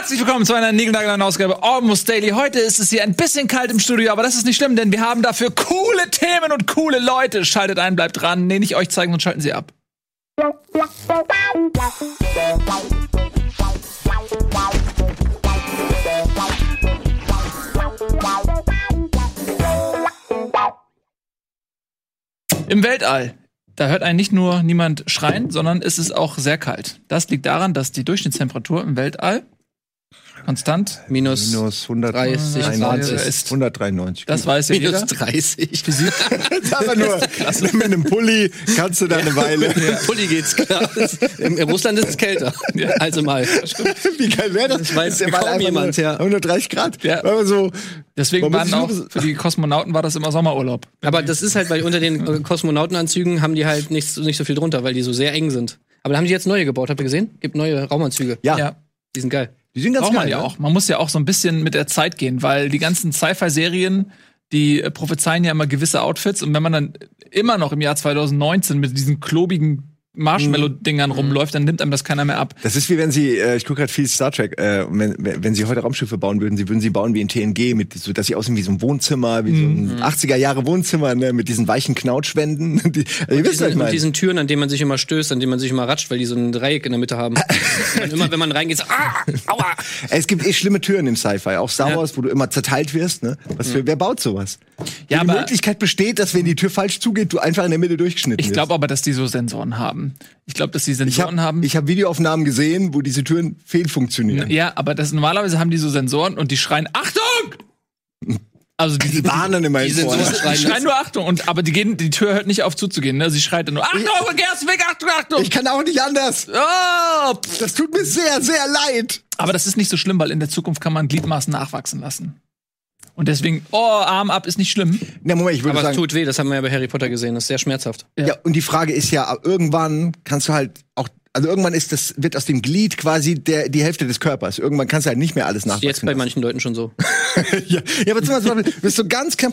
Herzlich willkommen zu einer niegelnagelneuen Ausgabe Almost Daily. Heute ist es hier ein bisschen kalt im Studio, aber das ist nicht schlimm, denn wir haben dafür coole Themen und coole Leute. Schaltet ein, bleibt dran. Nee, nicht euch zeigen, und schalten Sie ab. Im Weltall. Da hört einen nicht nur niemand schreien, sondern es ist auch sehr kalt. Das liegt daran, dass die Durchschnittstemperatur im Weltall konstant Minus, Minus 30 Grad 193. ist. 193. Das weiß ja minus jeder. 30. Physik. aber nur mit einem Pulli kannst du da eine Weile. Pulli geht's klar. In, in Russland ist es kälter. Also mal. Wie geil wäre das? Das weiß Der war kaum jemand, ja. 130 Grad. Ja. Aber so, Deswegen waren auch für die Kosmonauten war das immer Sommerurlaub. Aber das ist halt, weil unter den äh, Kosmonautenanzügen haben die halt nicht, so- nicht so viel drunter, weil die so sehr eng sind. Aber da haben die jetzt neue gebaut, habt ihr gesehen? Gibt neue Raumanzüge. ja, Ja, Die sind geil. Die sind ganz braucht man geil. ja ne? auch. Man muss ja auch so ein bisschen mit der Zeit gehen, weil die ganzen Sci-Fi-Serien, die äh, prophezeien ja immer gewisse Outfits und wenn man dann immer noch im Jahr 2019 mit diesen klobigen Marshmallow-Dingern rumläuft, dann nimmt einem das keiner mehr ab. Das ist wie wenn sie, äh, ich gucke gerade viel Star Trek, äh, wenn, wenn sie heute Raumschiffe bauen würden, sie würden sie bauen wie in TNG, mit so, dass sie aussehen wie so ein Wohnzimmer, wie Mhm. so ein 80er Jahre Wohnzimmer, ne, mit diesen weichen Knautschwänden. Die, also, ihr wisst, was ich meine. diesen Türen, an denen man sich immer stößt, an denen man sich immer ratscht, weil die so ein Dreieck in der Mitte haben. und immer, wenn man reingeht, so, ah, aua. Es gibt eh schlimme Türen im Sci-Fi, auch Star Ja. Wars, wo du immer zerteilt wirst. Ne? Was für, wer baut sowas? Ja, Wo die aber- Möglichkeit besteht, dass wenn die Tür falsch zugeht, du einfach in der Mitte durchgeschnitten Ich glaube aber, dass die so Sensoren haben. Ich glaube, dass die ich Sensoren habe haben. ich hab Videoaufnahmen gesehen, wo diese Türen fehlfunktionieren. ja, aber das normalerweise haben die so Sensoren und die schreien Achtung! Also die, Die warnen immer Die schreien Die schreien nur Achtung und aber die gehen, die Tür hört nicht auf zuzugehen. Ne? Sie schreit dann nur Achtung, geh aus dem Weg, Achtung, Achtung. Ich kann auch nicht anders. oh, pff. Das tut mir sehr, sehr leid. aber das ist nicht so schlimm, weil in der Zukunft kann man Gliedmaßen nachwachsen lassen. Und deswegen, oh, Arm ab ist nicht schlimm. Na, Moment, ich würde Aber es sagen. tut weh, das haben wir ja bei Harry Potter gesehen. Das ist sehr schmerzhaft. ja. und die Frage ist ja, irgendwann kannst du halt auch, also irgendwann ist das, wird aus dem Glied quasi der, die Hälfte des Körpers. Irgendwann kannst du halt nicht mehr alles nachwachsen. Jetzt bei lassen. manchen Leuten schon so. ja. ja, aber zum Beispiel, du bist so ganz knapp,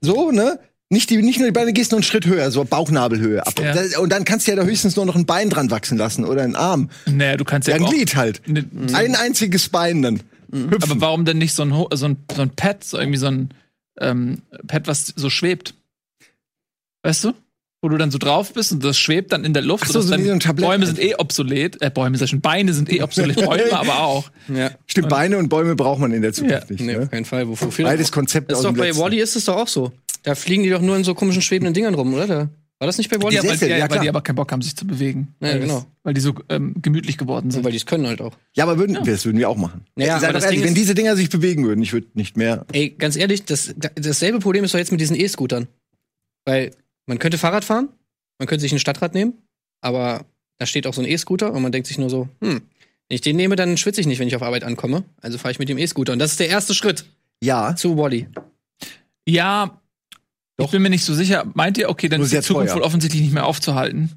so, ne? Nicht, die, nicht nur die Beine, gehst nur einen Schritt höher, so Bauchnabelhöhe. Ab. Ja. Und dann kannst du ja da höchstens nur noch ein Bein dran wachsen lassen oder einen Arm. Naja, du kannst ja, Ja, ein auch, Glied halt. Ne- Ein einziges Bein dann. Hüpfen. Aber warum denn nicht so ein, Ho- so ein, so ein Pad, so irgendwie so ein ähm, Pad, was so schwebt? Weißt du? Wo du dann so drauf bist und das schwebt dann in der Luft. Ach so, so dann wie so ein Tablett. Bäume sind eh obsolet. Äh, Bäume, ich schon, Beine sind eh obsolet. Bäume aber auch. Ja. Stimmt, Beine und Bäume braucht man in der Zukunft Ja. nicht. Nee, Ne? auf keinen Fall. Wofür Beides Das ist aus doch dem bei. Wally ist es doch auch so. Da fliegen die doch nur in so komischen schwebenden Dingern rum, oder? Da, war das nicht bei Wally? Ja, weil, Sessel, ja, ja, weil die aber keinen Bock haben, sich zu bewegen. Ja, weil genau. Das, weil die so ähm, gemütlich geworden sind. Weil die es können halt auch. Ja, aber würden, das würden wir auch machen. Ja, aber ehrlich, Ding wenn ist- diese Dinger sich bewegen würden, ich würde nicht mehr. Ey, ganz ehrlich, das, da- dasselbe Problem ist doch jetzt mit diesen E-Scootern. Weil man könnte Fahrrad fahren, man könnte sich ein Stadtrad nehmen, aber da steht auch so ein E-Scooter und man denkt sich nur so, hm, wenn ich den nehme, dann schwitze ich nicht, wenn ich auf Arbeit ankomme. Also fahre ich mit dem E-Scooter. Und das ist der erste Schritt Ja, zu Wally. Ja, ich bin mir nicht so sicher. Meint ihr, okay, dann Nur ist die Zukunft teuer. wohl offensichtlich nicht mehr aufzuhalten?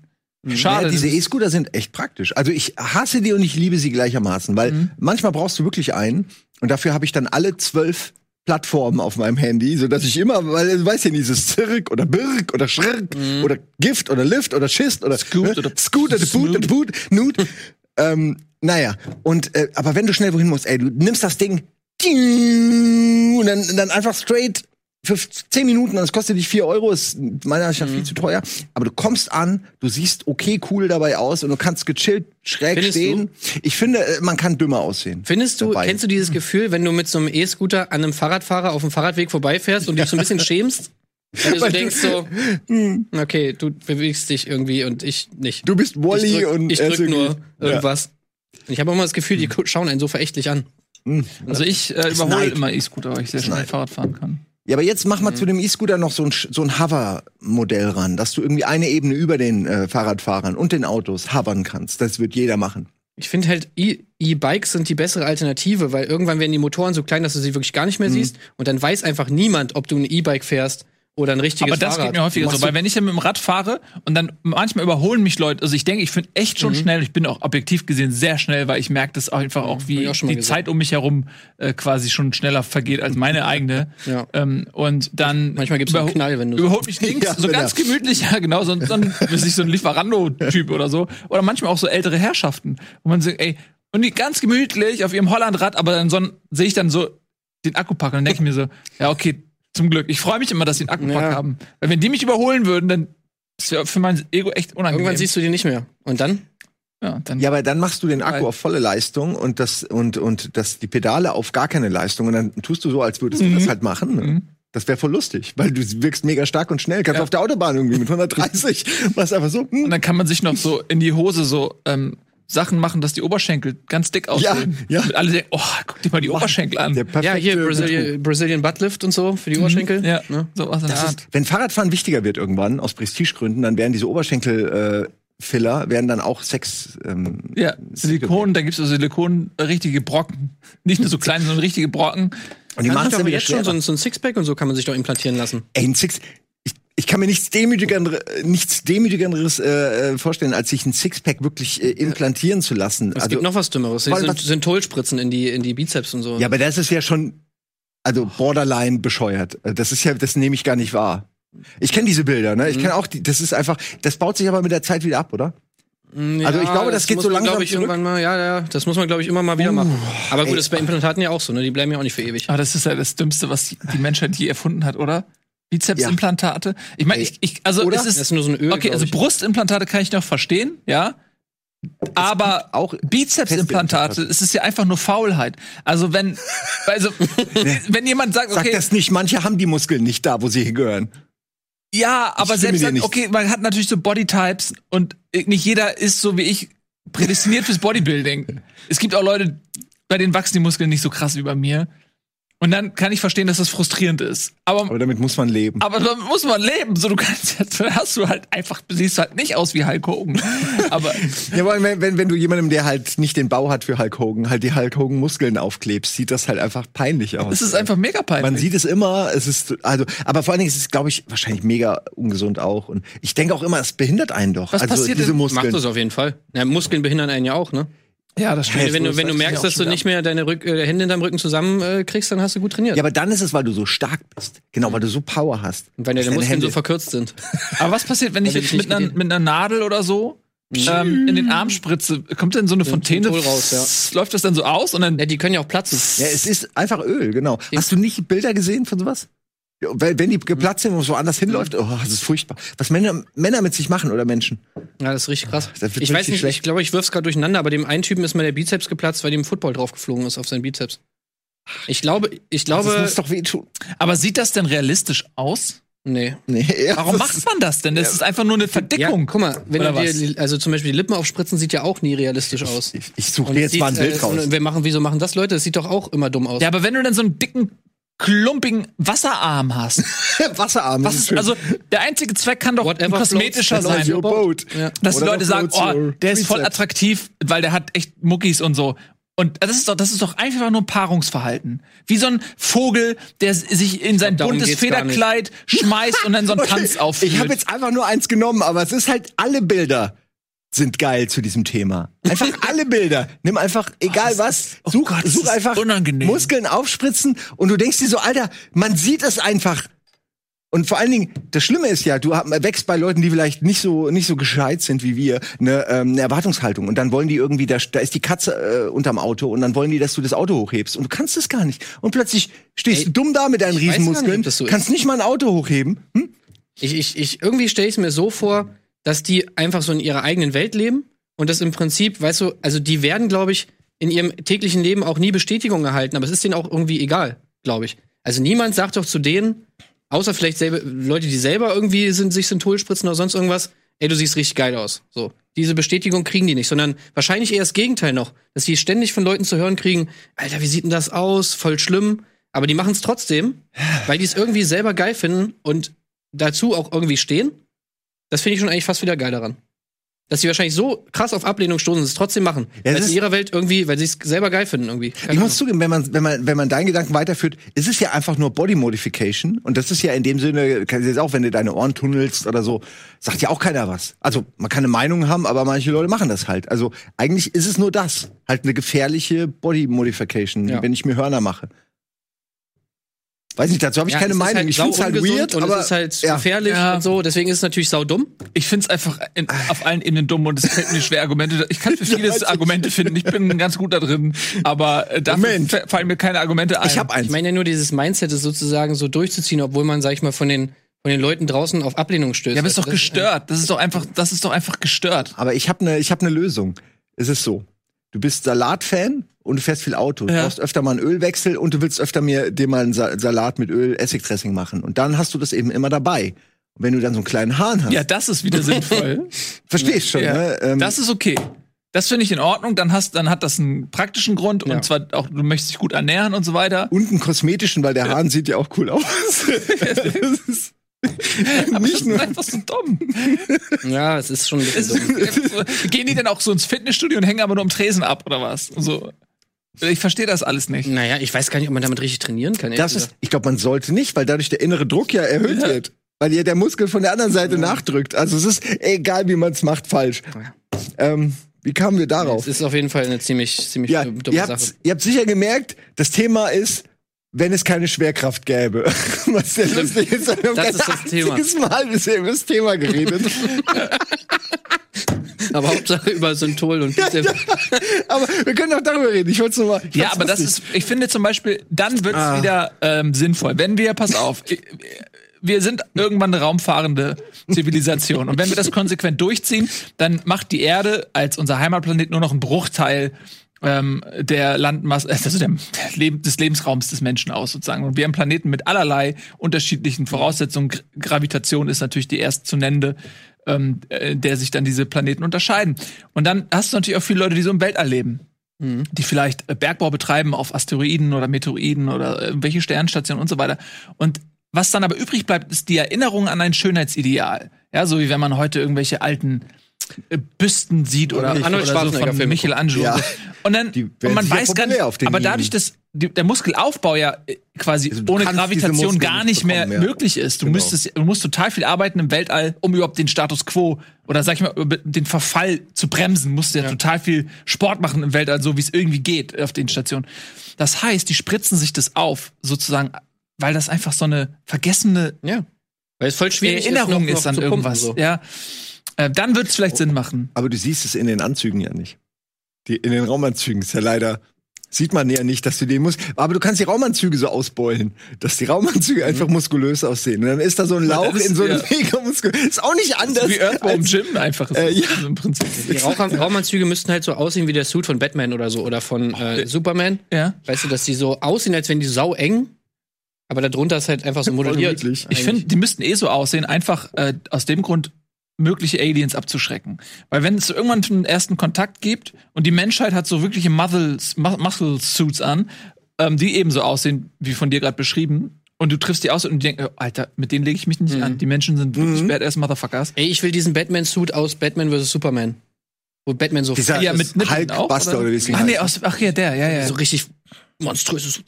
Schade. Ja, diese E-Scooter sind echt praktisch. Also ich hasse die und ich liebe sie gleichermaßen, weil Mhm. manchmal brauchst du wirklich einen und dafür habe ich dann alle zwölf Plattformen auf meinem Handy, so dass ich immer, weil du weißt ja dieses Zirk oder Birk oder Schrrk oder Gift oder Lift oder Schist oder Scoot oder Scoot oder Boot oder Boot, Nut. ähm, naja, und äh, aber wenn du schnell wohin musst, ey, du nimmst das Ding und dann, dann einfach straight für 10 Minuten, das kostet dich 4 Euro, ist meiner Ansicht nach Mhm. viel zu teuer. Aber du kommst an, du siehst okay cool dabei aus und du kannst gechillt schräg Findest stehen. Ich finde, äh, man kann dümmer aussehen. Findest du, Dabei. kennst du dieses Gefühl, wenn du mit so einem E-Scooter an einem Fahrradfahrer auf dem Fahrradweg vorbeifährst und dich so ein bisschen schämst? Weil du so du- denkst so, okay, du bewegst dich irgendwie und ich nicht. Du bist Wally ich drück, und ich drück nur irgendwas. Und ich habe immer das Gefühl, die gu- schauen einen so verächtlich an. Also ich äh, überhole immer E-Scooter, weil ich sehr schnell. Fahrrad fahren kann. Ja, aber jetzt mach mal zu dem E-Scooter noch so ein, so ein Hover-Modell ran, dass du irgendwie eine Ebene über den äh, Fahrradfahrern und den Autos hovern kannst. Das wird jeder machen. Ich finde halt, E- E-Bikes sind die bessere Alternative, weil irgendwann werden die Motoren so klein, dass du sie wirklich gar nicht Mhm. mehr siehst. Und dann weiß einfach niemand, ob du ein E-Bike fährst oder ein richtiges Aber das Fahrrad. geht mir häufiger so, weil wenn ich ja mit dem Rad fahre und dann manchmal überholen mich Leute, also ich denke, ich bin echt Mhm. schon schnell, ich bin auch objektiv gesehen sehr schnell, weil ich merke das einfach auch, Hab wie auch die gesehen. Zeit um mich herum äh, quasi schon schneller vergeht als meine eigene. Ja. Ähm, und dann Manchmal gibt's einen Knall, wenn du so- überholt mich links, Ja, so ganz er- gemütlich, ja genau, so, ein, weiß ich, so ein Lieferando-Typ oder so. Oder manchmal auch so ältere Herrschaften, wo man sagt, ey, Und die ganz gemütlich auf ihrem Hollandrad, aber dann so, sehe ich dann so den Akkupack und dann denke ich mir so, ja, okay, zum Glück. Ich freue mich immer, dass sie einen Akkupack Ja. haben. Weil wenn die mich überholen würden, dann ist ja für mein Ego echt unangenehm. Irgendwann siehst du die nicht mehr. Und dann? ja, dann Ja, aber dann machst du den Akku auf volle Leistung und das und und das die Pedale auf gar keine Leistung und dann tust du so, als würdest du Mhm. das halt machen. Ne? Mhm. Das wäre voll lustig, weil du wirkst mega stark und schnell. Kannst Ja. auf der Autobahn irgendwie mit 130, machst einfach so. Hm. Und dann kann man sich noch so in die Hose so ähm, Sachen machen, dass die Oberschenkel ganz dick aussehen. ja. Und alle denken, oh, guck dir mal die Oberschenkel an. Der perfekte Ja, hier. Brazilian, Brazilian Buttlift und so für die Oberschenkel. Ja, Ne? so was in der Das Art. ist, wenn Fahrradfahren wichtiger wird irgendwann aus Prestigegründen, dann werden diese Oberschenkel äh, Filler werden dann auch Sex. Ähm, Ja, Silikon, da gibt's so Silikon äh, richtige Brocken. Nicht nur so kleine, sondern richtige Brocken. und die machen es aber jetzt schon so ein, so ein Sixpack und so kann man sich doch implantieren lassen. Ey, ein Six. Ich, kann mir nichts demütigeres, nichts demütigeres äh, äh, vorstellen, als sich ein Sixpack wirklich äh, implantieren zu lassen. Es gibt noch was Dümmeres. weil Sind, Synthol-Spritzen in die, in die Bizeps und so. ja, aber das ist ja schon, also borderline bescheuert. Äh, Das ist ja, das nehme ich gar nicht wahr. Ich kenne diese Bilder, ne? Ich Mhm. kenne auch die, das ist einfach, das baut sich aber mit der Zeit wieder ab, oder? Ja, Also ich glaube, das geht muss so man, langsam glaub ich, zurück. irgendwann mal, ja, ja, das muss man, glaube ich, immer mal wieder machen. Aber gut, ey. das ist bei Implantaten ja auch so, ne? Die bleiben ja auch nicht für ewig. Aber das ist ja das Dümmste, was die, die Menschheit je erfunden hat, oder? Bizepsimplantate. Ich meine, ich, ich, also Oder? es Das ist, ist nur so ein Öl. okay, also. Brustimplantate kann ich noch verstehen, ja. Aber auch Bizepsimplantate, es ist ja einfach nur Faulheit. Also wenn, also wenn jemand sagt, Sag okay, das nicht, manche haben die Muskeln nicht da, wo sie hingehören. Ja, aber selbst dann, okay, man hat natürlich so Bodytypes und nicht jeder ist so wie ich prädestiniert fürs Bodybuilding. Es gibt auch Leute, bei denen wachsen die Muskeln nicht so krass wie bei mir. Und dann kann ich verstehen, dass das frustrierend ist. Aber, Aber damit muss man leben. aber da muss man leben. So, du kannst jetzt, hast du halt einfach, siehst halt nicht aus wie Hulk Hogan. Aber Ja, aber wenn, wenn, wenn du jemandem, der halt nicht den Bau hat für Hulk Hogan, halt die Hulk Hogan Muskeln aufklebst, sieht das halt einfach peinlich aus. es ist einfach mega peinlich. Man sieht es immer, es ist, also, aber vor allen Dingen ist es, glaube ich, wahrscheinlich mega ungesund auch. Und ich denke auch immer, es behindert einen doch. Was also passiert diese denn- Macht Muskeln. das auf jeden Fall. Ja, Muskeln behindern einen ja auch, ne? Ja, das stimmt. wenn so du, wenn du merkst, ja dass du nicht mehr deine Rück äh, Hände in deinem Rücken zusammen äh, kriegst, dann hast du gut trainiert. Ja, aber dann ist es, weil du so stark bist. Genau, weil du so Power hast. Und wenn deine Deine Muskeln Hände- so verkürzt sind. Aber was passiert, wenn ich Weil jetzt mit einer, mit einer Nadel oder so ähm, in den Arm spritze? Kommt denn so eine Fontäne? Raus, Läuft das dann so aus und dann Ja, die können ja auch platzen. Ja, es ist einfach Öl, genau. Hast du nicht Bilder gesehen von sowas? Ja, Wenn wenn die geplatzt sind und so anders hinläuft, oh, das ist furchtbar. Was Männer, Männer mit sich machen oder Menschen. Ja, das ist richtig krass. Das Ich weiß richtig nicht, schlecht. ich glaube, ich wirf's gerade durcheinander, aber dem einen Typen ist mal der Bizeps geplatzt, weil dem Football draufgeflogen ist auf seinen Bizeps. Ich glaube, ich das glaube, muss doch wehtun. Aber sieht das denn realistisch aus? nee. Nee, ja, Warum das macht man das denn? Das ist einfach nur eine Ja, Verdickung. guck mal, wenn Oder du dir, also zum Beispiel die Lippen aufspritzen, sieht ja auch nie realistisch aus. Ich, ich suche Und mir jetzt sieht, mal ein Bild äh, raus. Wir machen, wieso machen das Leute? Das sieht doch auch immer dumm aus. Ja, aber wenn du dann so einen dicken, klumpigen Wasserarm hast, Wasserarm. was ist, also der einzige Zweck kann doch ein Whatever kosmetischer sein. your boat. Ja. Dass die Leute sagen, oh, der ist voll attraktiv, weil der hat echt Muckis und so. Und das ist doch, das ist doch einfach nur ein Paarungsverhalten. Wie so ein Vogel, der sich in sein darum buntes. Federkleid schmeißt und dann so einen Tanz aufführt. Ich habe jetzt einfach nur eins genommen, aber es ist halt alle Bilder sind geil zu diesem Thema. Einfach alle Bilder. Nimm einfach, egal was, such, Gott, das such ist einfach unangenehm. Muskeln aufspritzen und du denkst dir so, Alter, man sieht es einfach. Und vor allen Dingen, das Schlimme ist ja, du wächst bei Leuten, die vielleicht nicht so nicht so gescheit sind wie wir, eine, ähm, eine Erwartungshaltung. Und dann wollen die irgendwie, da, da ist die Katze äh, unterm Auto und dann wollen die, dass du das Auto hochhebst. Und du kannst es gar nicht. Und plötzlich stehst Ey, du dumm da mit deinen nicht, Riesenmuskeln, das so ist. kannst nicht mal ein Auto hochheben. Hm? Ich, ich, ich, irgendwie stelle ich es mir so vor, dass die einfach so in ihrer eigenen Welt leben und das im Prinzip, weißt du, also die werden, glaube ich, in ihrem täglichen Leben auch nie Bestätigung erhalten, aber es ist denen auch irgendwie egal, glaube ich. Also niemand sagt doch zu denen, außer vielleicht selber, Leute, die selber irgendwie sind, sich Synthol spritzen oder sonst irgendwas, ey, du siehst richtig geil aus. So. Diese Bestätigung kriegen die nicht, sondern wahrscheinlich eher das Gegenteil noch, dass die ständig von Leuten zu hören kriegen, Alter, wie sieht denn das aus? Voll schlimm. Aber die machen es trotzdem, weil die es irgendwie selber geil finden und dazu auch irgendwie stehen. Das finde ich schon eigentlich fast wieder geil daran. Dass sie wahrscheinlich so krass auf Ablehnung stoßen und es trotzdem machen. Ja, weil in ihrer Welt irgendwie, weil sie es selber geil finden irgendwie. Keine Ich muss zugeben, wenn man, wenn man, wenn man deinen Gedanken weiterführt, ist es ja einfach nur Body Modification. Und das ist ja in dem Sinne, kannst du jetzt auch, wenn du deine Ohren tunnelst oder so, sagt ja auch keiner was. Also, man kann eine Meinung haben, aber manche Leute machen das halt. Also, eigentlich ist es nur das. Halt eine gefährliche Body Modification, Ja. wenn ich mir Hörner mache. Weiß nicht, dazu habe ich Ja, keine es Meinung. Halt ich finde es halt weird, und aber es ist halt ja. gefährlich Ja. und so. Deswegen ist es natürlich saudumm. Ich find's einfach in, auf allen Ebenen dumm und es fällt mir schwer, Argumente. Ich kann für vieles Argumente finden. Ich bin ganz gut da drin, aber äh, dafür Moment. fallen mir keine Argumente ein. ich habe eins. Ich meine ja nur dieses Mindset ist sozusagen so durchzuziehen, obwohl man, sag ich mal, von den, von den Leuten draußen auf Ablehnung stößt. ja, aber ist doch Das- gestört. Das ist doch einfach, das ist doch einfach gestört. Aber ich habe eine ich hab ne Lösung. Es ist so. Du bist Salatfan und du fährst viel Auto. Du Ja. brauchst öfter mal einen Ölwechsel und du willst öfter mir dir mal einen Sa Salat mit Öl Essigdressing machen. Und dann hast du das eben immer dabei. Und wenn du dann so einen kleinen Hahn hast, Ja, das ist wieder sinnvoll. verstehst schon, Ja. ne? Ähm, Das ist okay. Das finde ich in Ordnung. Dann hast, dann hat das einen praktischen Grund Ja. und zwar auch, du möchtest dich gut ernähren und so weiter. und einen kosmetischen, weil der Hahn sieht ja auch cool aus. das ist Aber nicht das nur ist einfach so dumm. Ja, es ist schon ein bisschen dumm. gehen die denn auch so ins Fitnessstudio und hängen aber nur am Tresen ab oder was? Und So. Ich verstehe das alles nicht. Naja, ich weiß gar nicht, ob man damit richtig trainieren kann. Das ist, ich glaube, man sollte nicht, weil dadurch der innere Druck ja erhöht Ja. wird. Weil ja der Muskel von der anderen Seite nachdrückt. Also es ist egal, wie man es macht, falsch. Ähm, wie kamen wir darauf? Es ist auf jeden Fall eine ziemlich, ziemlich Ja, dumme ihr Sache. ihr habt sicher gemerkt, das Thema ist, wenn es keine Schwerkraft gäbe. Was sehr lustig ist, wir haben Das kein ist das Thema. Mal bisher über das Thema geredet. Aber Hauptsache über Synthol und Bizep. aber wir können auch darüber reden. Ich wollte es nur mal. Ja, aber das lustig. ist, ich finde zum Beispiel, dann wird's Ah. wieder ähm, sinnvoll. Wenn wir, pass auf, wir sind irgendwann eine raumfahrende Zivilisation. Und wenn wir das konsequent durchziehen, dann macht die Erde als unser Heimatplanet nur noch einen Bruchteil ähm, der Landmasse, äh, also der, der Leb des Lebensraums des Menschen aus sozusagen. Und wir haben Planeten mit allerlei unterschiedlichen Voraussetzungen. Gra Gravitation ist natürlich die erst zu nennende, ähm, äh, der sich dann diese Planeten unterscheiden. Und dann hast du natürlich auch viele Leute, die so im Weltall leben die vielleicht äh, Bergbau betreiben auf Asteroiden oder Meteoroiden oder irgendwelche Sternstationen und so weiter. Und was dann aber übrig bleibt, ist die Erinnerung an ein Schönheitsideal. Ja, so wie wenn man heute irgendwelche alten Büsten sieht oder, Arnold oder so von Michelangelo. Ja. Und dann und man weiß gar nicht, auf den aber dadurch, dass der Muskelaufbau ja äh, quasi Also ohne Gravitation gar nicht mehr bekommen, ja. möglich ist. Du Genau. müsstest, du musst total viel arbeiten im Weltall, um überhaupt den Status quo oder sag ich mal über den Verfall zu bremsen. Musst du ja, total viel Sport machen im Weltall, so wie es irgendwie geht auf den Stationen. Das heißt, die spritzen sich das auf, sozusagen, weil das einfach so eine vergessene Ja. Weil es voll schwierig Erinnerung ist, noch, ist an noch zu pumpen, irgendwas. so. Ja, äh, dann wird es vielleicht Sinn machen. Aber du siehst es in den Anzügen ja nicht. Die, in den Raumanzügen ist ja leider, sieht man ja nicht, dass du den musst. Aber du kannst die Raumanzüge so ausbeulen, dass die Raumanzüge einfach muskulös aussehen. Und dann ist da so ein Lauch Mhm. in so einem ja. mega muskulös. Ist auch nicht anders. Wie Earthworm Jim einfach. Äh, ja. Im Prinzip. Die Raumanzüge müssten halt so aussehen wie der Suit von Batman oder so oder von äh, Superman. Ja. Weißt du, dass die so aussehen, als wenn die sau eng, aber darunter ist halt einfach so modelliert. Ich finde, die müssten eh so aussehen, einfach äh, aus dem Grund mögliche Aliens abzuschrecken. Weil wenn es irgendwann einen ersten Kontakt gibt und die Menschheit hat so wirkliche Muscles, Muscle Suits an, ähm, die ebenso aussehen, wie von dir gerade beschrieben, und du triffst die aus und denken, oh, Alter, mit denen lege ich mich nicht Mhm. an. Die Menschen sind wirklich badass Motherfuckers. Ey, ich will diesen Batman-Suit aus Batman vs. Superman. Wo Batman so Dieser- Ja, ist, mit Nippeln auch, Hulkbuster oder wie es Ach nee, aus, ach ja, der, ja, ja. so richtig monströses.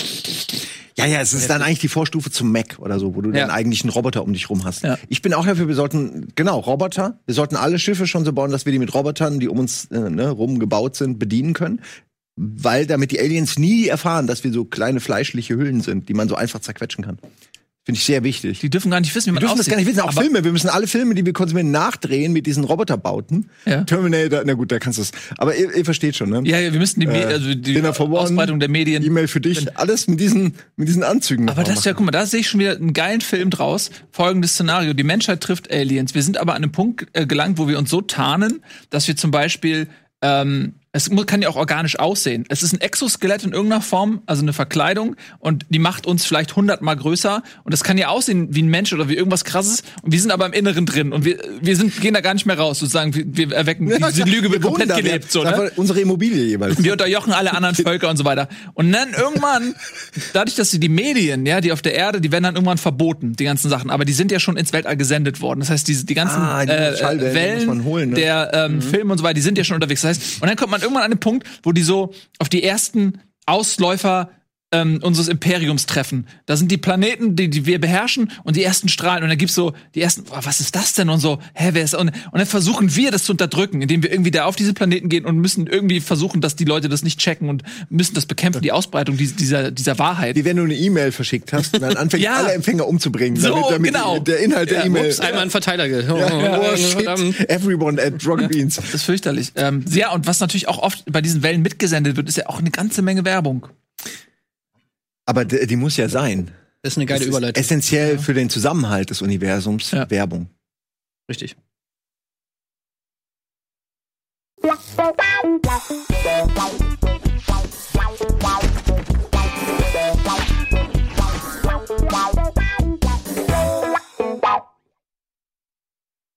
Ja, ja, es ist dann eigentlich die Vorstufe zum Mac oder so, wo du Ja. dann eigentlich einen Roboter um dich rum hast. Ja. Ich bin auch dafür, wir sollten, genau, Roboter. Wir sollten alle Schiffe schon so bauen, dass wir die mit Robotern, die um uns äh, ne, rum gebaut sind, bedienen können. Weil damit die Aliens nie erfahren, dass wir so kleine fleischliche Hüllen sind, die man so einfach zerquetschen kann. Finde ich sehr wichtig. Die dürfen gar nicht wissen, wie man dürfen das aussieht. gar nicht wissen. Auch Aber- Filme. Wir müssen alle Filme, die wir konsumieren, nachdrehen mit diesen Roboterbauten. Ja. Terminator, na gut, da kannst du es. Aber ihr, ihr versteht schon, ne? Ja, ja, wir müssen die, Me- Äh, also die Dinner for One, Ausbreitung der Medien. E-Mail für dich. Alles mit diesen, mit diesen Anzügen. Aber das ist ja, guck mal, da sehe ich schon wieder einen geilen Film draus. Folgendes Szenario. Die Menschheit trifft Aliens. Wir sind aber an einem Punkt äh, gelangt, wo wir uns so tarnen, dass wir zum Beispiel, ähm, es kann ja auch organisch aussehen. Es ist ein Exoskelett in irgendeiner Form, also eine Verkleidung, und die macht uns vielleicht hundertmal größer. Und das kann ja aussehen wie ein Mensch oder wie irgendwas krasses. Und wir sind aber im Inneren drin. Und wir, wir sind, gehen da gar nicht mehr raus, sozusagen. Wir, wir erwecken, diese Lüge wird komplett da. gelebt, so, ne? Unsere Immobilie jeweils. Wir unterjochen alle anderen Völker und so weiter. Und dann irgendwann, dadurch, dass sie die Medien, ja, die auf der Erde, die werden dann irgendwann verboten, die ganzen Sachen. Aber die sind ja schon ins Weltall gesendet worden. Das heißt, die, die ganzen Ah, die äh, die Wellen holen, ne? der ähm, Filme und so weiter, die sind ja schon unterwegs. Das heißt, und dann kommt man irgendwann an den Punkt, wo die so auf die ersten Ausläufer ähm, unseres Imperiums treffen. Da sind die Planeten, die, die wir beherrschen und die ersten Strahlen. Und dann gibt's so die ersten, oh, was ist das denn? Und so, hä, wer ist und, und dann versuchen wir das zu unterdrücken, indem wir irgendwie da auf diese Planeten gehen und müssen irgendwie versuchen, dass die Leute das nicht checken und müssen das bekämpfen, die Ausbreitung dieser, dieser, dieser Wahrheit. Wie wenn du eine E-Mail verschickt hast und dann anfängst, Ja. alle Empfänger umzubringen. So, genau. der Inhalt der Ja, E-Mail. ups, Einmal einen Verteiler. Oh, Ja, oh, oh, shit. verdammt. Everyone at Rocket Beans. Das ist fürchterlich. Ähm, ja, und was natürlich auch oft bei diesen Wellen mitgesendet wird, ist ja auch eine ganze Menge Werbung. Aber die, muss ja sein. Das ist eine geile Das Überleitung. Essentiell für den Zusammenhalt des Universums Ja. Werbung. Richtig.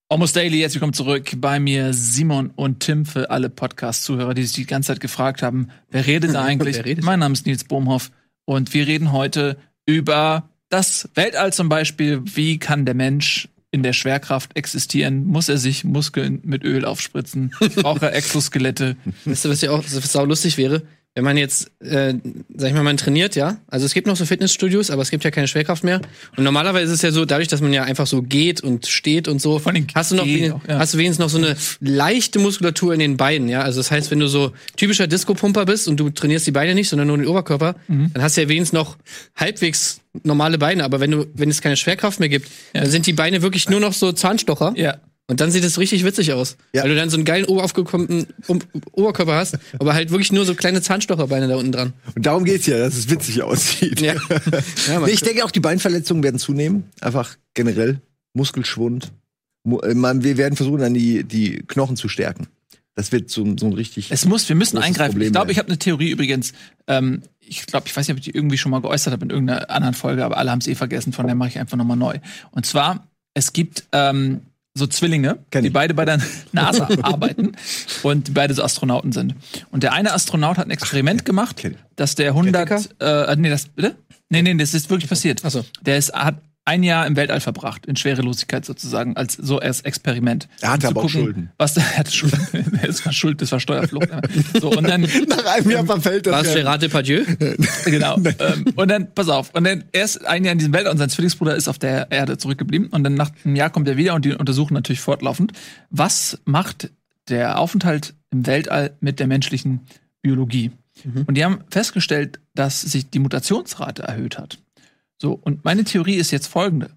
Almost Daily, jetzt willkommen zurück bei mir Simon und Tim für alle Podcast-Zuhörer, die sich die ganze Zeit gefragt haben, wer redet da eigentlich? Redet? mein Name ist Nils Bohmhoff und wir reden heute über das Weltall zum Beispiel. Wie kann der Mensch in der Schwerkraft existieren? Muss er sich Muskeln mit Öl aufspritzen? Braucht er Exoskelette? Weißt du, was ja auch was sau lustig wäre? Wenn man jetzt, äh, sag ich mal, man trainiert, ja. Also es gibt noch so Fitnessstudios, aber es gibt ja keine Schwerkraft mehr. Und normalerweise ist es ja so, dadurch, dass man ja einfach so geht und steht und so, hast du noch, wen- auch, ja. hast du wenigstens noch so eine leichte Muskulatur in den Beinen, ja. Also das heißt, wenn du so typischer Disco-Pumper bist und du trainierst die Beine nicht, sondern nur den Oberkörper, Mhm. dann hast du ja wenigstens noch halbwegs normale Beine. Aber wenn du, wenn es keine Schwerkraft mehr gibt, dann sind die Beine wirklich nur noch so Zahnstocher. Ja. Und dann sieht es richtig witzig aus. Ja. Weil du dann so einen geilen oberaufgekommenen um Oberkörper hast, aber halt wirklich nur so kleine Zahnstocherbeine da unten dran. Und darum geht's ja, dass es witzig aussieht. Ja. ja Nee, ich denke auch, die Beinverletzungen werden zunehmen. Einfach generell. Muskelschwund. Mu- äh, man- Wir werden versuchen, dann die, die Knochen zu stärken. Das wird so, so ein richtig. Es muss, wir müssen eingreifen. Problem ich glaube, ich habe eine Theorie übrigens. Ähm, ich glaube, ich weiß nicht, ob ich die irgendwie schon mal geäußert habe in irgendeiner anderen Folge, aber alle haben es eh vergessen, von der mache ich einfach nochmal neu. Und zwar, es gibt ähm, so Zwillinge, Kenn die ich. beide bei der NASA arbeiten und die beide so Astronauten sind. Und der eine Astronaut hat ein Experiment gemacht, dass der 100, äh, nee, das, bitte? Nee, nee, das ist wirklich passiert. Ach so. Der ist, hat ein Jahr im Weltall verbracht, in Schwerelosigkeit sozusagen, als so als Experiment. Er hatte Um aber auch Schulden. Was der er hatte Schulden. das war Schuld, das war Steuerflucht. so, und dann, Nach einem Jahr verfällt das. war es. Gerard Depardieu? genau. ähm, und dann, pass auf, und dann erst ein Jahr in diesem Weltall und sein Zwillingsbruder ist auf der Erde zurückgeblieben. Und dann nach einem Jahr kommt er wieder und die untersuchen natürlich fortlaufend, was macht der Aufenthalt im Weltall mit der menschlichen Biologie. Und die haben festgestellt, dass sich die Mutationsrate erhöht hat. So, und meine Theorie ist jetzt folgende.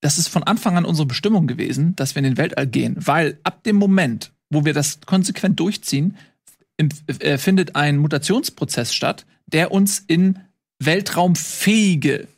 Das ist von Anfang an unsere Bestimmung gewesen, dass wir in den Weltall gehen, weil ab dem Moment, wo wir das konsequent durchziehen, in, äh, findet ein Mutationsprozess statt, der uns in weltraumfähige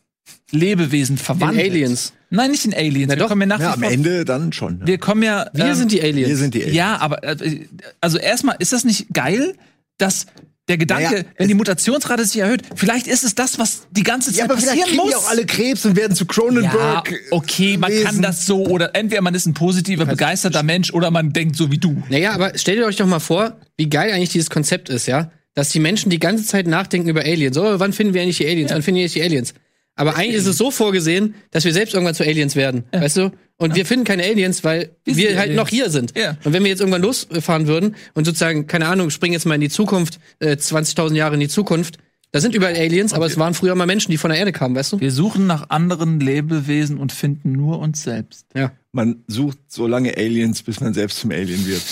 Lebewesen verwandelt. Aliens. Nein, nicht in Aliens. Na wir doch. kommen ja nach Ja, am Ende dann schon. Wir kommen ja. Wir ähm, sind die Aliens. Wir sind die Aliens. ja, aber äh, also erstmal ist das nicht geil, dass der Gedanke, Naja, wenn die Mutationsrate sich erhöht, vielleicht ist es das, was die ganze Zeit Ja, aber vielleicht passieren kriegen muss. die auch alle Krebs und werden zu ja, Cronenberg. okay, man kann das so oder entweder man ist ein positiver, begeisterter Mensch oder man denkt so wie du. Naja, aber stellt euch doch mal vor, wie geil eigentlich dieses Konzept ist, ja? Dass die Menschen die ganze Zeit nachdenken über Aliens. So, wann finden wir eigentlich die Aliens? Wann finden wir eigentlich die Aliens? Aber eigentlich ist es so vorgesehen, dass wir selbst irgendwann zu Aliens werden. Weißt du? Und wir finden keine Aliens, weil Wir wir, halt Aliens. noch hier sind. Ja. Und wenn wir jetzt irgendwann losfahren würden und sozusagen, keine Ahnung, springen jetzt mal in die Zukunft, äh, 20.000 Jahre in die Zukunft, da sind überall Aliens, aber es waren früher mal Menschen, die von der Erde kamen, weißt du? Wir suchen nach anderen Lebewesen und finden nur uns selbst. Ja. Man sucht so lange Aliens, bis man selbst zum Alien wird.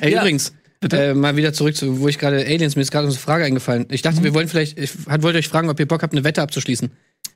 Ey, Ja. übrigens? Äh, mal wieder zurück zu, wo ich gerade Aliens, mir ist gerade unsere Frage eingefallen. Ich dachte, wir wollen vielleicht, ich wollte euch fragen, ob ihr Bock habt, eine Wette abzuschließen.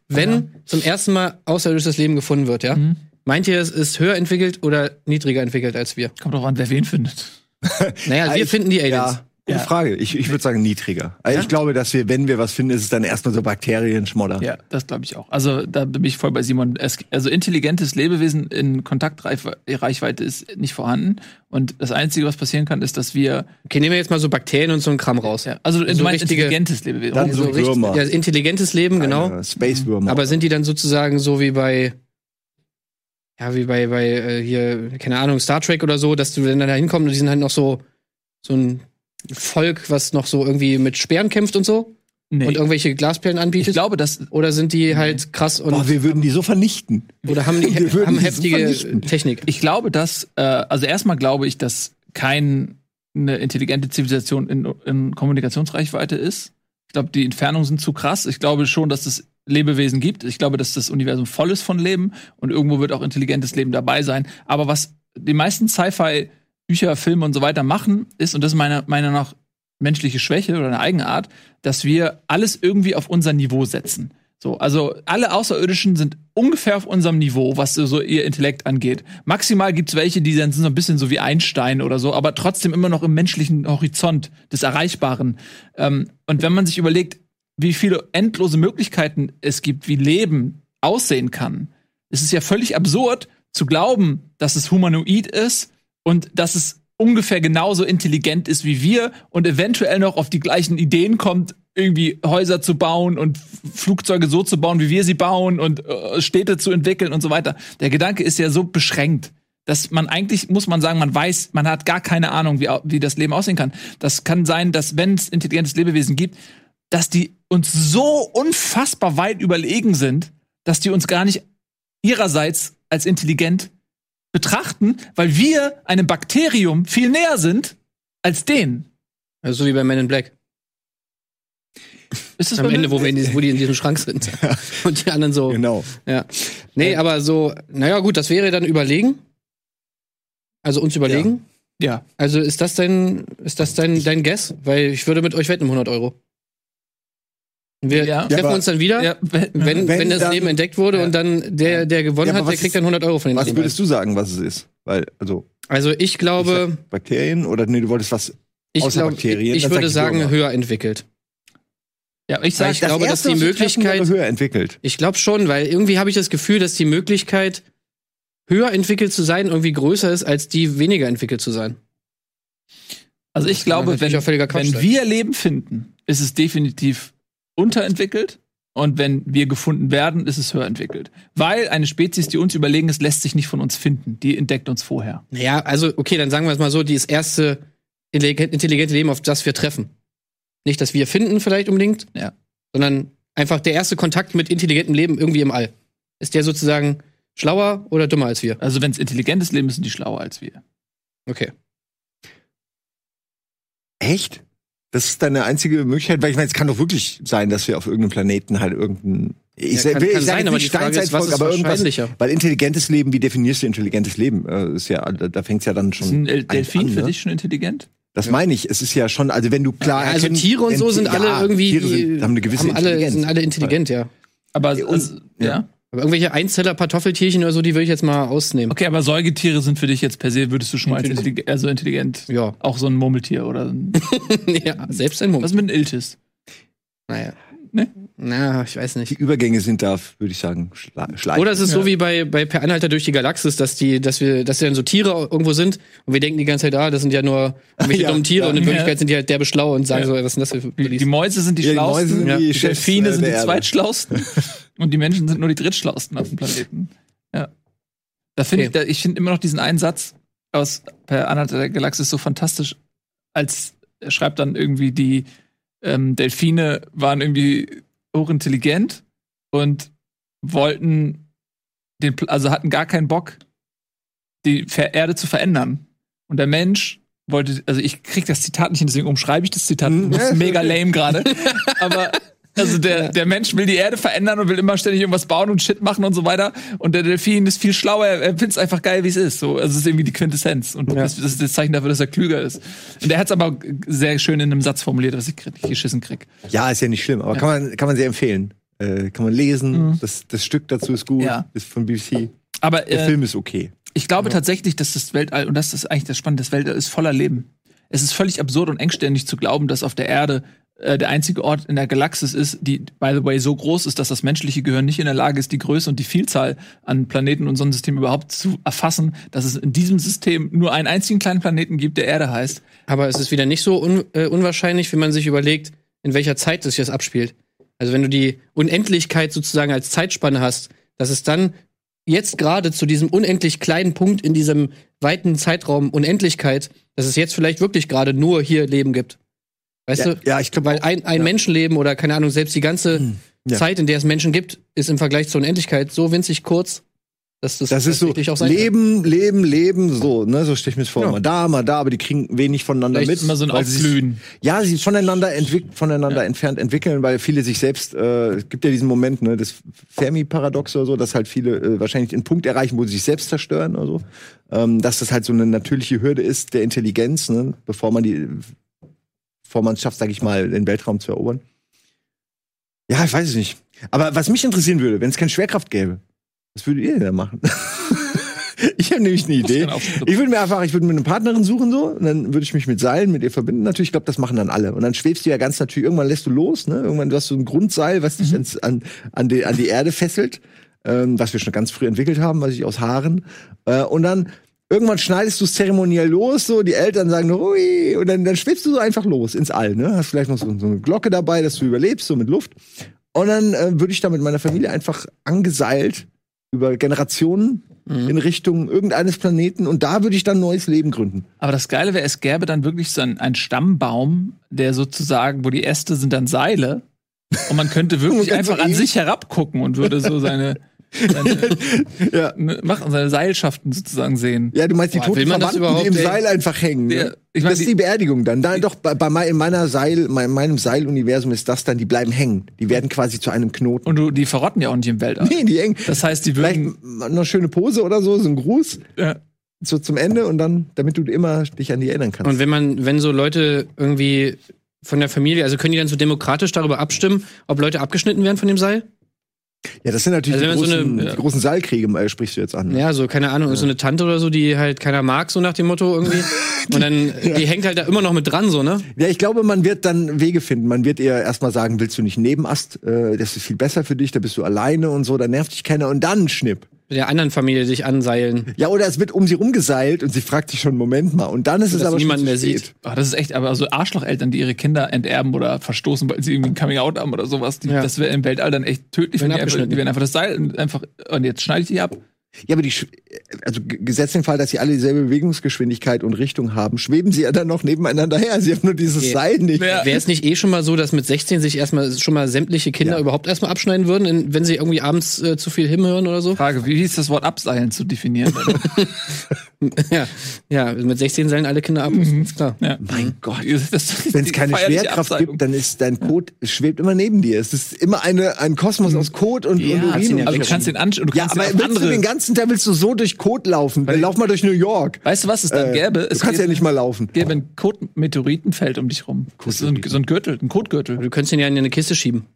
Wenn zum ersten Mal außerirdisches Leben gefunden wird, ja, meint ihr, es ist höher entwickelt oder niedriger entwickelt als wir? Kommt doch an, wer wen findet. Naja, wir Ich- finden die Aliens. Ja, gute Ja. Frage. Ich, ich würde sagen niedriger. Also Ich glaube, dass wir, wenn wir was finden, ist es dann erstmal so Bakterien, Schmodder. Ja, das glaube ich auch. Also da bin ich voll bei Simon. Es, also intelligentes Lebewesen in Kontaktreichweite ist nicht vorhanden. Und das Einzige, was passieren kann, ist, dass wir. Okay, nehmen wir jetzt mal so Bakterien und so ein Kram raus. Ja, also du So meinst richtige- intelligentes Lebewesen. Dann so richtig- Würmer. Ja, intelligentes Leben, genau. Äh, Space-Würmer. Aber sind die dann sozusagen so wie bei, ja, wie bei, bei äh, hier, keine Ahnung, Star Trek oder so, dass du dann da hinkommst und die sind halt noch so, so ein Volk, was noch so irgendwie mit Speeren kämpft und so nee. und irgendwelche Glasperlen ich anbietet? glaube, dass oder sind die halt krass und Boah, wir würden die so vernichten. oder haben die wir würden haben die so heftige vernichten. Technik? ich glaube, dass äh, also erstmal glaube ich, dass kein eine intelligente Zivilisation in, in Kommunikationsreichweite ist. Ich glaube, die Entfernungen sind zu krass. Ich glaube schon, dass es Lebewesen gibt. Ich glaube, dass das Universum voll ist von Leben und irgendwo wird auch intelligentes Leben dabei sein. Aber was die meisten Sci-Fi-Bücher, Filme und so weiter machen, ist, und das ist meiner Meinung nach menschliche Schwäche oder eine Eigenart, dass wir alles irgendwie auf unser Niveau setzen. So, also alle Außerirdischen sind ungefähr auf unserem Niveau, was so ihr Intellekt angeht. Maximal gibt's welche, die sind so ein bisschen so wie Einstein oder so, aber trotzdem immer noch im menschlichen Horizont des Erreichbaren. Ähm, und wenn man sich überlegt, wie viele endlose Möglichkeiten es gibt, wie Leben aussehen kann, ist es ja völlig absurd zu glauben, dass es humanoid ist und dass es ungefähr genauso intelligent ist wie wir und eventuell noch auf die gleichen Ideen kommt, irgendwie Häuser zu bauen und Flugzeuge so zu bauen, wie wir sie bauen und äh, Städte zu entwickeln und so weiter. Der Gedanke ist ja so beschränkt, dass man eigentlich, muss man sagen, man weiß, man hat gar keine Ahnung, wie, wie das Leben aussehen kann. Das kann sein, dass wenn es intelligentes Lebewesen gibt, dass die uns so unfassbar weit überlegen sind, dass die uns gar nicht ihrerseits als intelligent betrachten, weil wir einem Bakterium viel näher sind als denen. Also so wie bei Men in Black. Ist das Am bei Ende, mir- wo, wir in diesem, wo die in diesem Schrank sind. Und die anderen so. Genau. Ja. Nee, aber so, naja, gut, das wäre dann überlegen. Also uns überlegen. Ja. Also ist das dein, ist das dein, dein Guess? Weil ich würde mit euch wetten um 100 Euro. Wir Ja. treffen aber- uns dann wieder, ja wenn, wenn, wenn, Wenn das dann- Leben entdeckt wurde Ja. und dann der, der gewonnen Ja, hat, der kriegt dann 100 Euro von den Was würdest du sagen, was es ist? Weil, also. Also ich ich glaube, sag Bakterien oder nee, du wolltest was. ich, außer glaub, Bakterien, ich dann würde sag ich sagen, höher entwickelt. ja, ich sag, ich glaube, dass die treffen, Möglichkeit- wäre höher entwickelt. Ich glaube schon, weil irgendwie habe ich das Gefühl, dass die Möglichkeit, höher entwickelt zu sein, irgendwie größer ist, als die weniger entwickelt zu sein. also ich glaube, natürlich wenn, wenn wir Leben finden, ist es definitiv unterentwickelt. Und wenn wir gefunden werden, ist es höher entwickelt. Weil eine Spezies, die uns überlegen ist, lässt sich nicht von uns finden. Die entdeckt uns vorher. Naja, also, okay, dann sagen wir es mal so, die ist erste intelligent- intelligente Leben, auf das wir treffen. Nicht, dass wir finden vielleicht unbedingt, Ja. sondern einfach der erste Kontakt mit intelligentem Leben irgendwie im All. Ist der sozusagen schlauer oder dümmer als wir? Also wenn es intelligentes Leben ist, sind die schlauer als wir. Okay. Echt? Das ist deine einzige Möglichkeit, weil ich meine, es kann doch wirklich sein, dass wir auf irgendeinem Planeten halt irgendein. Ich, Ja, kann- will- kann ich sein, jetzt aber die Frage ist, was ist aber irgendwas. wahrscheinlicher? Weil intelligentes Leben, wie definierst du intelligentes Leben? Äh, ist ja, da, da fängt es ja dann Ist ein schon. El- Delfin an, für ne? dich schon intelligent? Das meine ich. Es ist ja schon, also wenn du klar. Ja, also erkennen- Tiere und so sind ja, alle irgendwie, Tiere sind, haben eine gewisse haben alle, Intelligenz. sind alle intelligent, ja. Aber Ja, und- also, ja. ja. Aber irgendwelche Einzeller Kartoffeltierchen oder so, die würde ich jetzt mal ausnehmen. Okay, aber Säugetiere sind für dich jetzt per se, würdest du schon mal als Natürlich. intelligent, also intelligent. Ja. Auch so ein Murmeltier oder ein, ja, selbst ein Mumm. was mit einem Iltis? Naja. Ne? Na, ich weiß Die nicht. Übergänge sind da, würde ich sagen, schla- schleichend. Oder es ist Ja. so wie bei, bei Per Anhalter durch die Galaxis, dass die, dass wir, dass dann so Tiere irgendwo sind und wir denken die ganze Zeit, ah, das sind ja nur irgendwelche Ja, dummen Tiere ja. und in Ja. Wirklichkeit sind die halt derbe schlau und sagen Ja. so, was sind das für Die, die Mäuse sind die Ja, die schlausten, Mäuse sind die die Chefs, Delfine äh, sind die der Erde. zweitschlausten und die Menschen sind nur die drittschlausten auf dem Planeten. Ja. Da finde Okay. ich, da, ich finde immer noch diesen einen Satz aus Per Anhalter der Galaxis so fantastisch, als er schreibt dann irgendwie, die ähm, Delfine waren irgendwie hochintelligent und wollten den, also hatten gar keinen Bock, die Erde zu verändern. Und der Mensch wollte, also ich krieg das Zitat nicht hin, deswegen umschreibe ich das Zitat. Mhm. Das ist mega lame gerade. Aber also der, der Mensch will die Erde verändern und will immer ständig irgendwas bauen und Shit machen und so weiter. Und der Delfin ist viel schlauer, er, findet es einfach geil, wie es ist. So, also es ist irgendwie die Quintessenz. Und das, das ist das Zeichen dafür, dass er klüger ist. Und er hat es aber sehr schön in einem Satz formuliert, was ich richtig geschissen krieg. Ja, ist ja nicht schlimm, aber Ja. kann man kann man sehr empfehlen. Äh, kann man lesen. Mhm. Das, das Stück dazu ist gut. Ja. Ist von BBC. Aber Der äh, Film ist okay. Ich glaube tatsächlich, dass das Weltall, und das ist eigentlich das Spannende, das Weltall ist voller Leben. Es ist völlig absurd und engständig zu glauben, dass auf der Erde äh, der einzige Ort in der Galaxis ist, die, by the way, so groß ist, dass das menschliche Gehirn nicht in der Lage ist, die Größe und die Vielzahl an Planeten und Sonnensystemen überhaupt zu erfassen, dass es in diesem System nur einen einzigen kleinen Planeten gibt, der Erde heißt. Aber es ist wieder nicht so un äh, unwahrscheinlich, wenn man sich überlegt, in welcher Zeit sich das abspielt. Also wenn du die Unendlichkeit sozusagen als Zeitspanne hast, dass es dann jetzt gerade zu diesem unendlich kleinen Punkt in diesem weiten Zeitraum Unendlichkeit, dass es jetzt vielleicht wirklich gerade nur hier Leben gibt. Weißt Ja, du? ja, ich glaube, Weil ein, ein ja. Menschenleben oder keine Ahnung, selbst die ganze Ja. Zeit, in der es Menschen gibt, ist im Vergleich zur Unendlichkeit so winzig kurz, dass das, Das ist so tatsächlich auch sein kann. Leben, Leben, Leben, so, ne, so stelle ich mir das vor. Ja. Mal da, mal da, aber die kriegen wenig voneinander Vielleicht mit. Immer so ein Aufglühen. Ja, sie voneinander, entwick voneinander entfernt entwickeln, weil viele sich selbst, äh, es gibt ja diesen Moment, ne, das Fermi-Paradox oder so, dass halt viele äh, wahrscheinlich einen Punkt erreichen, wo sie sich selbst zerstören oder so. Ähm, dass das halt so eine natürliche Hürde ist der Intelligenz, ne, bevor man die, bevor man es schafft, sag ich mal, den Weltraum zu erobern. Ja, ich weiß es nicht. Aber was mich interessieren würde, wenn es keine Schwerkraft gäbe, was würdet ihr denn da machen? ich habe nämlich eine Idee. Ich würde mir einfach, ich würde mir eine Partnerin suchen so, und dann würde ich mich mit Seilen mit ihr verbinden. Natürlich, ich glaube, das machen dann alle. Und dann schwebst du ja ganz natürlich, irgendwann lässt du los, ne? Irgendwann du hast so ein Grundseil, was dich ans, an, an, die, an die Erde fesselt, ähm, was wir schon ganz früh entwickelt haben, was ich aus Haaren. Äh, und dann irgendwann schneidest du es zeremoniell los, so die Eltern sagen nur, ui, und dann, dann schwebst du so einfach los ins All, ne? Hast vielleicht noch so, so eine Glocke dabei, dass du überlebst, so mit Luft. Und dann äh, würde ich da mit meiner Familie einfach angeseilt über Generationen in Richtung irgendeines Planeten und da würde ich dann neues Leben gründen. Aber das Geile wäre, es gäbe dann wirklich so einen, einen Stammbaum, der sozusagen, wo die Äste sind dann Seile. Und man könnte wirklich kann so einfach an sich herabgucken und würde so seine, seine, Ja. ne, machen, seine Seilschaften sozusagen sehen. Ja, du meinst die Boah, toten Verwandten, die im ey? Seil einfach hängen. Ne? ich mein, das ist die- die Beerdigung dann. Da, doch, bei, bei in meiner Seil, mein, meinem Seiluniversum ist das dann, die bleiben hängen. Die werden quasi zu einem Knoten. Und du, die verrotten ja auch nicht im Weltall. Nee, die hängen. Das heißt, die Vielleicht würden. noch eine schöne Pose oder so, so ein Gruß Ja. so zum Ende und dann, damit du immer dich an die erinnern kannst. Und wenn man, wenn so Leute irgendwie von der Familie, also können die dann so demokratisch darüber abstimmen, ob Leute abgeschnitten werden von dem Seil? Ja, das sind natürlich Also die, wenn man so großen, eine- die großen Seilkriege, äh, sprichst du jetzt an. ne? Ja, so, keine Ahnung, so eine Tante oder so, die halt keiner mag, so nach dem Motto irgendwie. Und dann, die hängt halt da immer noch mit dran, so, ne? Ja, ich glaube, man wird dann Wege finden. Man wird ihr erstmal sagen, willst du nicht Nebenast? Äh, das ist viel besser für dich, da bist du alleine und so, da nervt dich keiner und dann Schnipp. Mit der anderen Familie sich anseilen. Ja, oder es wird um sie rumgeseilt und sie fragt sich schon, Moment mal. Und dann ist es Dass aber niemand mehr sieht. Ah, das ist echt, aber so Arschlocheltern, die ihre Kinder enterben oder verstoßen, weil sie irgendwie ein Coming-out haben oder sowas, die, Ja. das wäre im Weltall dann echt tödlich, wenn die einfach, die werden einfach das Seil einfach, und jetzt schneide ich die ab. Ja, aber die, also gesetzt den Fall, dass sie alle dieselbe Bewegungsgeschwindigkeit und Richtung haben, schweben sie ja dann noch nebeneinander her. Sie haben nur dieses Okay. Seil nicht. Ja. Wäre es nicht eh schon mal so, dass mit 16 sich erstmal schon mal sämtliche Kinder Ja. überhaupt erstmal abschneiden würden, wenn sie irgendwie abends äh, zu viel Hymn hören oder so? Frage, wie ist das Wort abseilen zu definieren? ja. ja, mit 16 seilen alle Kinder ab, ist klar. ja. Mein Gott. Das- Wenn es keine Schwerkraft Abseigung. gibt, dann ist dein Code, es schwebt immer neben dir. Es ist immer eine, ein Kosmos aus Code und, Ja, und Urin. aber und du kannst den ansch und du ja, kannst aber den andere. den ganzen Tag willst du so durch Code laufen? Dann lauf mal durch New York. weißt du, was es dann Äh, gäbe? du Es kannst ja nicht mal laufen. gäbe ein Kotmeteoritenfeld um dich rum. Das ist so ein, so ein Gürtel, ein Kotgürtel. Du könntest ihn ja in eine Kiste schieben.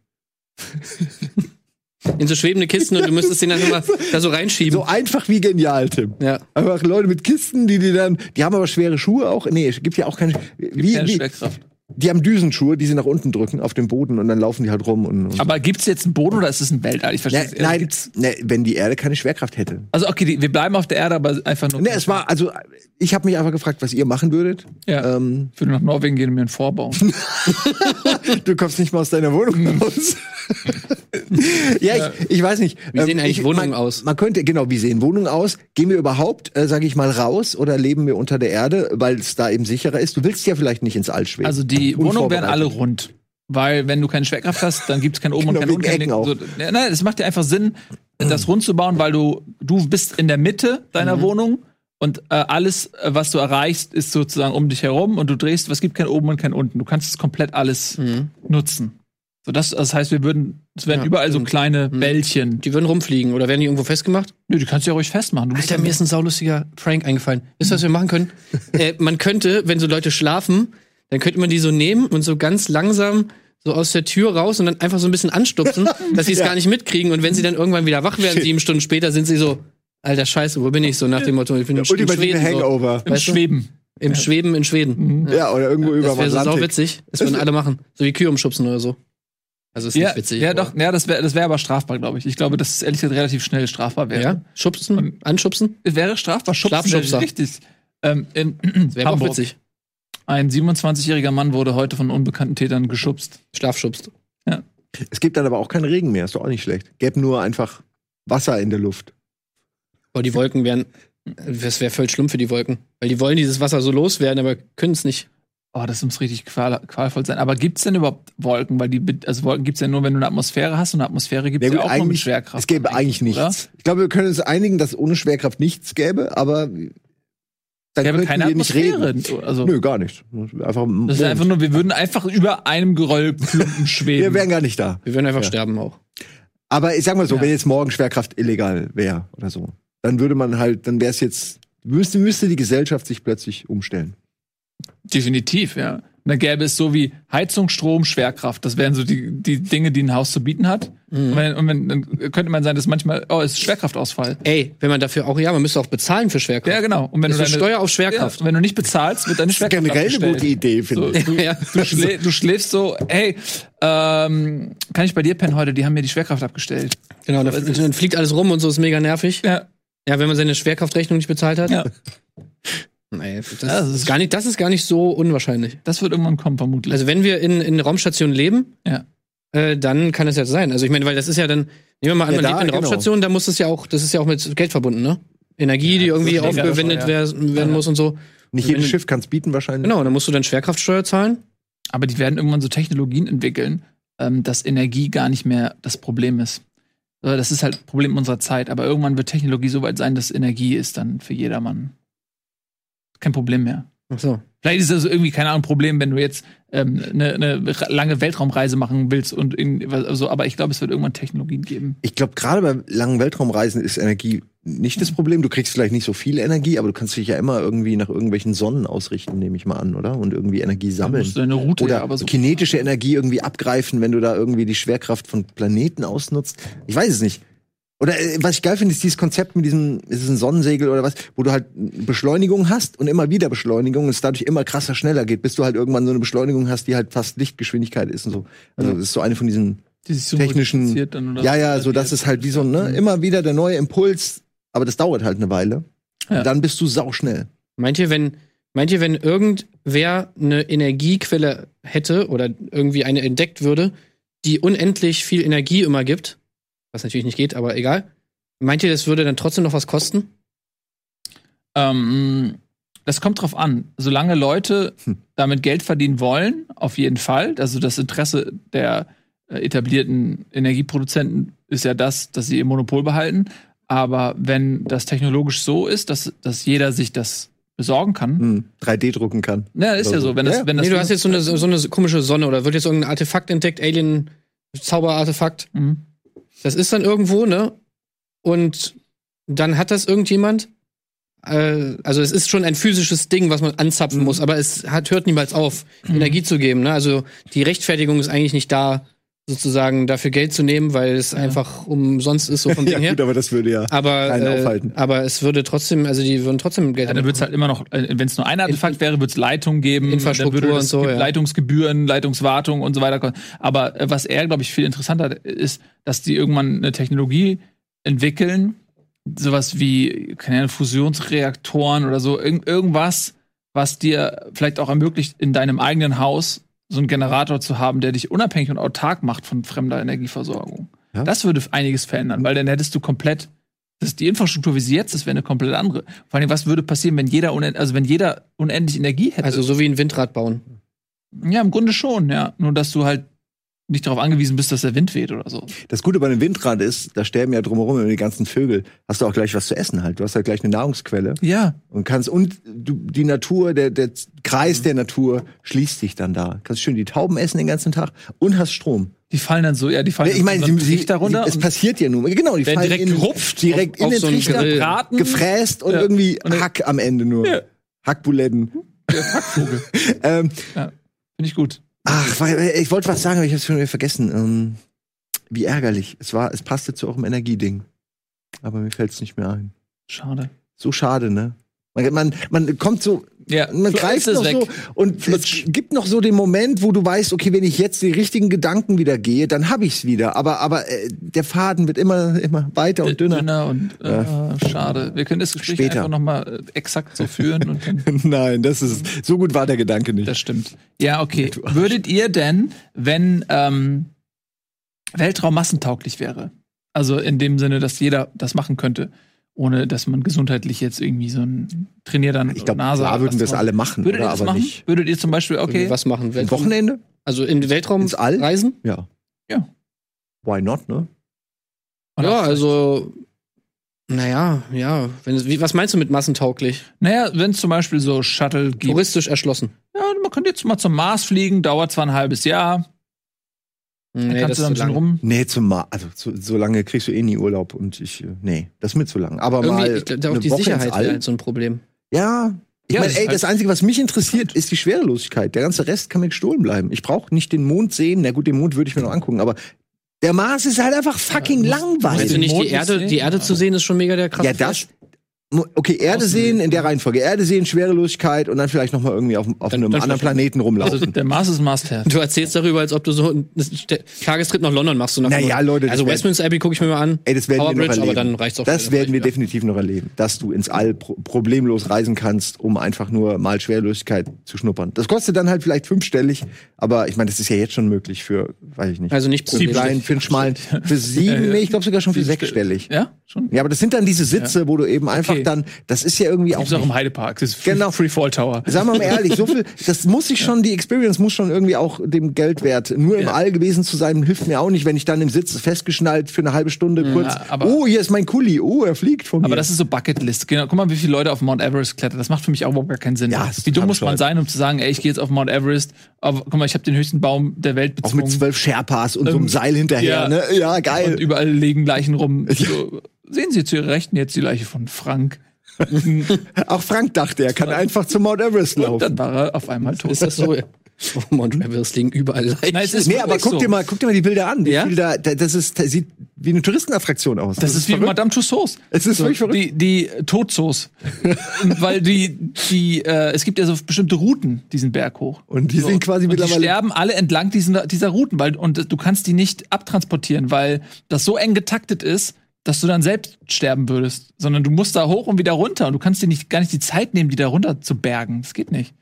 in so schwebende Kisten und du müsstest den dann immer da so reinschieben. So einfach wie genial, Tim. ja. Einfach Leute mit Kisten, die die dann, die haben aber schwere Schuhe auch. Nee, es gibt ja auch keine. Wie, Keine wie, Schwerkraft. Die haben Düsenschuhe, die sie nach unten drücken auf den Boden und dann laufen die halt rum und. und Aber gibt's jetzt einen Boden oder ist es ein Weltall? Ich verstehe Ne, es nein, Gibt's, ne, wenn die Erde keine Schwerkraft hätte. also okay, die, wir bleiben auf der Erde, aber einfach nur. Ne, es war, also, ich habe mich einfach gefragt, was ihr machen würdet. Ja. Ähm, Ich würde nach Norwegen gehen und mir einen vorbauen. du kommst nicht mal aus deiner Wohnung raus. ja, ich, ich weiß nicht. Wie sehen eigentlich ich, Wohnungen man, aus? Man könnte, genau, wie sehen Wohnungen aus? Gehen wir überhaupt, äh, sage ich mal, raus oder leben wir unter der Erde, weil es da eben sicherer ist? Du willst ja vielleicht nicht ins All schweben. Also die Wohnungen wären alle rund. Weil wenn du keine Schwerkraft hast, dann gibt's kein oben und Genau, kein unten. kein Ecken. So, ja, nein, es macht dir einfach Sinn, das rund zu bauen, weil du du bist in der Mitte deiner Wohnung und äh, alles, äh, was du erreichst, ist sozusagen um dich herum und du drehst, was gibt kein oben und kein unten. Du kannst es komplett alles nutzen. So das, das heißt, wir würden, es wären Ja, überall so und- kleine Bällchen. Die würden rumfliegen oder werden die irgendwo festgemacht? Nö, die kannst du ja ruhig festmachen. Du bist Alter, ja mir ist ein saulustiger Prank eingefallen. Wisst ihr, was wir machen können? äh, man könnte, wenn so Leute schlafen, dann könnte man die so nehmen und so ganz langsam so aus der Tür raus und dann einfach so ein bisschen anstupsen, dass sie es Ja. gar nicht mitkriegen. Und wenn sie dann irgendwann wieder wach werden, sieben Stunden später, sind sie so, alter Scheiße, wo bin ich? So nach dem Motto, ich bin im, im Ultimative Schweden. So. Hangover. im weißt du? Schweben. Im Schweben in Schweden. Ja, oder irgendwo über Das wäre so sauwitzig. Das würden alle machen. So wie Kühe umschubsen oder so. Also ist Ja, nicht witzig. ja doch, ja, das wäre das wär aber strafbar, glaube ich. Ich glaube, dass es ehrlich gesagt relativ schnell strafbar wäre. Ja? Schubsen? Anschubsen? Wäre strafbar, schubsen richtig. Ähm, in Wäre auch witzig. Ein 27-jähriger Mann wurde heute von unbekannten Tätern geschubst. Schlafschubst. Es gibt dann aber auch keinen Regen mehr, ist doch auch nicht schlecht. Gäbe nur einfach Wasser in der Luft. Boah, die Wolken wären. Das wäre voll schlimm für die Wolken. Weil die wollen dieses Wasser so loswerden, aber können es nicht. Oh, das muss richtig qual qualvoll sein. Aber gibt's denn überhaupt Wolken? Weil die, also Wolken gibt's ja nur, wenn du eine Atmosphäre hast und eine Atmosphäre gibt's Ja, ja, gut, auch nur mit Schwerkraft. Es gäbe eigentlich oder? nichts. Ich glaube, wir können uns einigen, dass es ohne Schwerkraft nichts gäbe, aber dann könnten keine wir nicht reden. Also, Nö, gar nicht. Einfach, das ist einfach nur, wir würden einfach über einem Geröllklumpen schweben. wir wären gar nicht da. Wir würden einfach Ja. sterben auch. Aber ich sag mal so, Ja. wenn jetzt morgen Schwerkraft illegal wäre oder so, dann würde man halt, dann wäre es jetzt, müsste, müsste die Gesellschaft sich plötzlich umstellen. Definitiv, ja. Und dann gäbe es so wie Heizung, Strom, Schwerkraft. Das wären so die, die Dinge, die ein Haus zu bieten hat. Und, wenn, und wenn, dann könnte man sein, dass manchmal, oh, es ist Schwerkraftausfall. Ey, wenn man dafür auch, ja, man müsste auch bezahlen für Schwerkraft. Ja, genau. Und wenn Das du ist deine, Steuer auf ja, Schwerkraft. und wenn du nicht bezahlst, wird deine Schwerkraft Generell eine gute Idee, finde So, ich. du, Ja. du, schlä du schläfst so, hey, ähm, kann ich bei dir pennen heute? Die haben mir die Schwerkraft abgestellt. Genau, So, dann, ist- dann fliegt alles rum und so ist mega nervig. Ja, Ja, wenn man seine Schwerkraftrechnung nicht bezahlt hat. ja. Nee, das, Ja, das ist gar nicht, das ist gar nicht so unwahrscheinlich. Das wird irgendwann kommen, vermutlich. Also wenn wir in, in Raumstationen leben, Ja. äh, dann kann es ja sein. Also ich meine, weil das ist ja dann, nehmen wir mal an, Ja, man da, lebt in genau. Raumstationen, da muss es ja auch, das ist ja auch mit Geld verbunden, ne? Energie, die irgendwie aufgewendet wer- werden Ja. muss und so. Nicht jedes Schiff kann es bieten wahrscheinlich. Genau, dann musst du dann Schwerkraftsteuer zahlen. Aber die werden irgendwann so Technologien entwickeln, ähm, dass Energie gar nicht mehr das Problem ist. Äh, Das ist halt ein Problem unserer Zeit. Aber irgendwann wird Technologie so weit sein, dass Energie ist dann für jedermann kein Problem mehr. Ach so. Vielleicht ist das irgendwie, keine Ahnung, Problem, wenn du jetzt ähm, eine, eine ra- lange Weltraumreise machen willst und was- also, aber ich glaube, es wird irgendwann Technologien geben. Ich glaube, gerade bei langen Weltraumreisen ist Energie nicht das Problem. Du kriegst vielleicht nicht so viel Energie, aber du kannst dich ja immer irgendwie nach irgendwelchen Sonnen ausrichten, nehme ich mal an, oder? Und irgendwie Energie sammeln. du deine Route Oder ja aber so. kinetische Energie irgendwie abgreifen, wenn du da irgendwie die Schwerkraft von Planeten ausnutzt. Ich weiß es nicht. Oder äh, was ich geil finde, ist dieses Konzept mit diesem, ist es ein Sonnensegel oder was, wo du halt Beschleunigung hast und immer wieder Beschleunigung und es dadurch immer krasser schneller geht, bis du halt irgendwann so eine Beschleunigung hast, die halt fast Lichtgeschwindigkeit ist und so. Also das ist so eine von diesen so technischen- multipliziert dann oder ja, ja, so das ist halt wie so ein, ne, immer wieder der neue Impuls, aber das dauert halt eine Weile. Ja. Und dann bist du sauschnell. Meint ihr, wenn, meint ihr, wenn irgendwer eine Energiequelle hätte oder irgendwie eine entdeckt würde, die unendlich viel Energie immer gibt, was natürlich nicht geht, aber egal, meint ihr, das würde dann trotzdem noch was kosten? Ähm, das kommt drauf an. Solange Leute Hm. damit Geld verdienen wollen, auf jeden Fall. Also das Interesse der äh, etablierten Energieproduzenten ist ja das, dass sie ihr Monopol behalten. Aber wenn das technologisch so ist, dass, dass jeder sich das besorgen kann, Hm, 3D drucken kann. na, ist ja so. Wenn das, Ja. wenn das nee, du hast jetzt so eine, so eine komische Sonne oder wird jetzt irgendein Artefakt entdeckt, Alien-Zauberartefakt. Mhm. Das ist dann irgendwo, ne? Und dann hat das irgendjemand. Äh, also es ist schon ein physisches Ding, was man anzapfen Mhm. muss, aber es hat, hört niemals auf, Energie zu geben. Ne? Also die Rechtfertigung ist eigentlich nicht da, sozusagen dafür Geld zu nehmen, weil es einfach umsonst ist, so vom Ja, her. gut, aber das würde ja. Aber, keinen äh, aufhalten. aber es würde trotzdem, also die würden trotzdem Geld Ja, dann wird es halt immer noch, wenn es nur ein Artefakt wäre, wird es Leitungen geben, Infrastruktur dann würde und es so, ja. Leitungsgebühren, Leitungswartung und so weiter. kommen. Aber äh, was er, glaube ich, viel interessanter ist, dass die irgendwann eine Technologie entwickeln, sowas wie, keine Ahnung, Fusionsreaktoren oder so, irg irgendwas, was dir vielleicht auch ermöglicht, in deinem eigenen Haus so einen Generator zu haben, der dich unabhängig und autark macht von fremder Energieversorgung. Ja. Das würde einiges verändern, weil dann hättest du komplett das die Infrastruktur, wie sie jetzt ist, wäre eine komplett andere. Vor allem, was würde passieren, wenn jeder, unend also wenn jeder unendlich Energie hätte? Also so wie ein Windrad bauen. ja, im Grunde schon, ja. Nur, dass du halt nicht darauf angewiesen bist, dass der Wind weht oder so. Das Gute bei einem Windrad ist, da sterben ja drumherum immer die ganzen Vögel. Hast du auch gleich was zu essen halt. Du hast halt gleich eine Nahrungsquelle Ja. und kannst und du, die Natur, der, der Kreis der Natur schließt sich dann da. Kannst schön die Tauben essen den ganzen Tag und hast Strom. Die fallen dann so, ja, die fallen ich meine, dann so sie, einen sie, Trichter runter. es passiert ja nur. Genau, die fallen direkt in, gerupft direkt auf- in den so Trichter, braten. gefräst und Ja. irgendwie Und Hack am Ende nur. Ja. Hackbuletten. Hackvogel. Ähm, Finde ich gut. Ach, ich wollte was sagen, aber ich habe es schon wieder vergessen. Ähm, wie ärgerlich. Es war, es passte zu eurem Energieding. Aber mir fällt es nicht mehr ein. Schade. So schade, ne? Man, man, man kommt so, Ja, man Flo- greift noch es so und es gibt noch so den Moment, wo du weißt, okay, wenn ich jetzt die richtigen Gedanken wieder gehe, dann habe ich's wieder. Aber, aber äh, der Faden wird immer, immer weiter und dünner. Dünner und äh, schade. Wir können das Gespräch Später. einfach nochmal äh, exakt so führen Nein, das ist so gut war der Gedanke nicht. Das stimmt. Ja, okay. Würdet ihr denn, wenn ähm, Weltraum massentauglich wäre, also in dem Sinne, dass jeder das machen könnte, ohne dass man gesundheitlich jetzt irgendwie so ein trainiert dann Ich glaube, NASA. oder würden wir es alle machen, Würdet ihr oder? das aber machen? nicht. Würdet ihr zum Beispiel, okay, Was machen? Ein Weltraum? Wochenende? Also in den Weltraum Ins All? reisen? Ja. Ja. Why not, ne? Oder ja, also. Naja, ja. Wenn es, wie, was meinst du mit massentauglich? Naja, wenn es zum Beispiel so Shuttle gibt. Touristisch erschlossen. Ja, man könnte jetzt mal zum Mars fliegen, dauert zwar ein halbes Jahr. Dann Nee, kannst du da ein zu bisschen lang. rum. Nee, zum Ma also so, so lange kriegst du eh nie Urlaub und ich, äh, nee, das ist mir zu lang. Aber Irgendwie, mal ich glaub, auch eine die Woche Sicherheit wäre halt so ein Problem. Ja. Ich Ja, meine, das ist ey, halt- das Einzige, was mich interessiert, ist die Schwerelosigkeit. Der ganze Rest kann mir gestohlen bleiben. Ich brauche nicht den Mond sehen. Na gut, den Mond würde ich mir noch angucken, aber der Mars ist halt einfach fucking Ja, langweilig. du nicht, die Erde, die Erde zu sehen ist schon mega der krasse Ja, das. Okay, Erde sehen in der Reihenfolge. Erde sehen, Schwerelosigkeit und dann vielleicht noch mal irgendwie auf, auf Dann- einem dann anderen Planeten rumlaufen. Also der Mars ist Must-Have. Du erzählst darüber, als ob du so einen Tagestrip nach London machst. Nach Naja, Leute, das Also Westminster Abbey gucke ich mir mal an. Ey, das werden Tower wir noch Bridge, erleben. aber dann reicht's auch das werden wir definitiv noch erleben, dass du ins All pro problemlos reisen kannst, um einfach nur mal Schwerelosigkeit zu schnuppern. Das kostet dann halt vielleicht fünfstellig, aber ich meine, das ist ja jetzt schon möglich für, weiß ich nicht, Also nicht für kleinen, für einen schmalen, für sieben, nee, ich glaube sogar schon für sechsstellig. Ja, schon. Ja, aber das sind dann diese Sitze, wo du eben einfach Okay. Dann, das ist ja irgendwie auch, Gibt's auch nicht, im Heidepark. Das ist Genau. Free Fall Tower. Sagen wir mal ehrlich, so viel, das muss ich schon, die Experience muss schon irgendwie auch dem Geld wert. Nur im. All gewesen zu sein, hilft mir auch nicht, wenn ich dann im Sitz festgeschnallt für eine halbe Stunde kurz, aber- oh, hier ist mein Kuli, oh, er fliegt von mir. Aber das ist so Bucketlist. Genau, guck mal, wie viele Leute auf Mount Everest klettern. Das macht für mich auch überhaupt gar keinen Sinn. Ja, das ist wie dumm muss man sein, um zu sagen, ey, ich gehe jetzt auf Mount Everest, aber guck mal, ich habe den höchsten Baum der Welt auch bezwungen. mit zwölf Sherpas und so einem Ähm, Seil hinterher, ja. ne? Ja, geil. Und überall liegen Leichen rum. So, sehen Sie zu Ihrer Rechten jetzt die Leiche von Frank. Auch Frank dachte, er kann einfach zum Mount Everest Und laufen. dann war er auf einmal tot. Ist das so? Oh, Mount Everest liegen überall Leichen. Nein, es ist Nee, aber guck so. dir mal, guck dir mal die Bilder an. Wie Ja? da, das ist, das sieht wie eine Touristenattraktion aus. Das ist wie verrückt. Madame Tussauds. Es ist wirklich verrückt. Die, die Todzoos. Weil die, die, äh, es gibt ja so bestimmte Routen, diesen Berg hoch. Und die sind quasi und die mittlerweile. sterben alle entlang diesen, dieser Routen, weil, und du kannst die nicht abtransportieren, weil das so eng getaktet ist, dass du dann selbst sterben würdest. Sondern du musst da hoch und wieder runter und du kannst dir nicht, gar nicht die Zeit nehmen, die da runter zu bergen. Das geht nicht.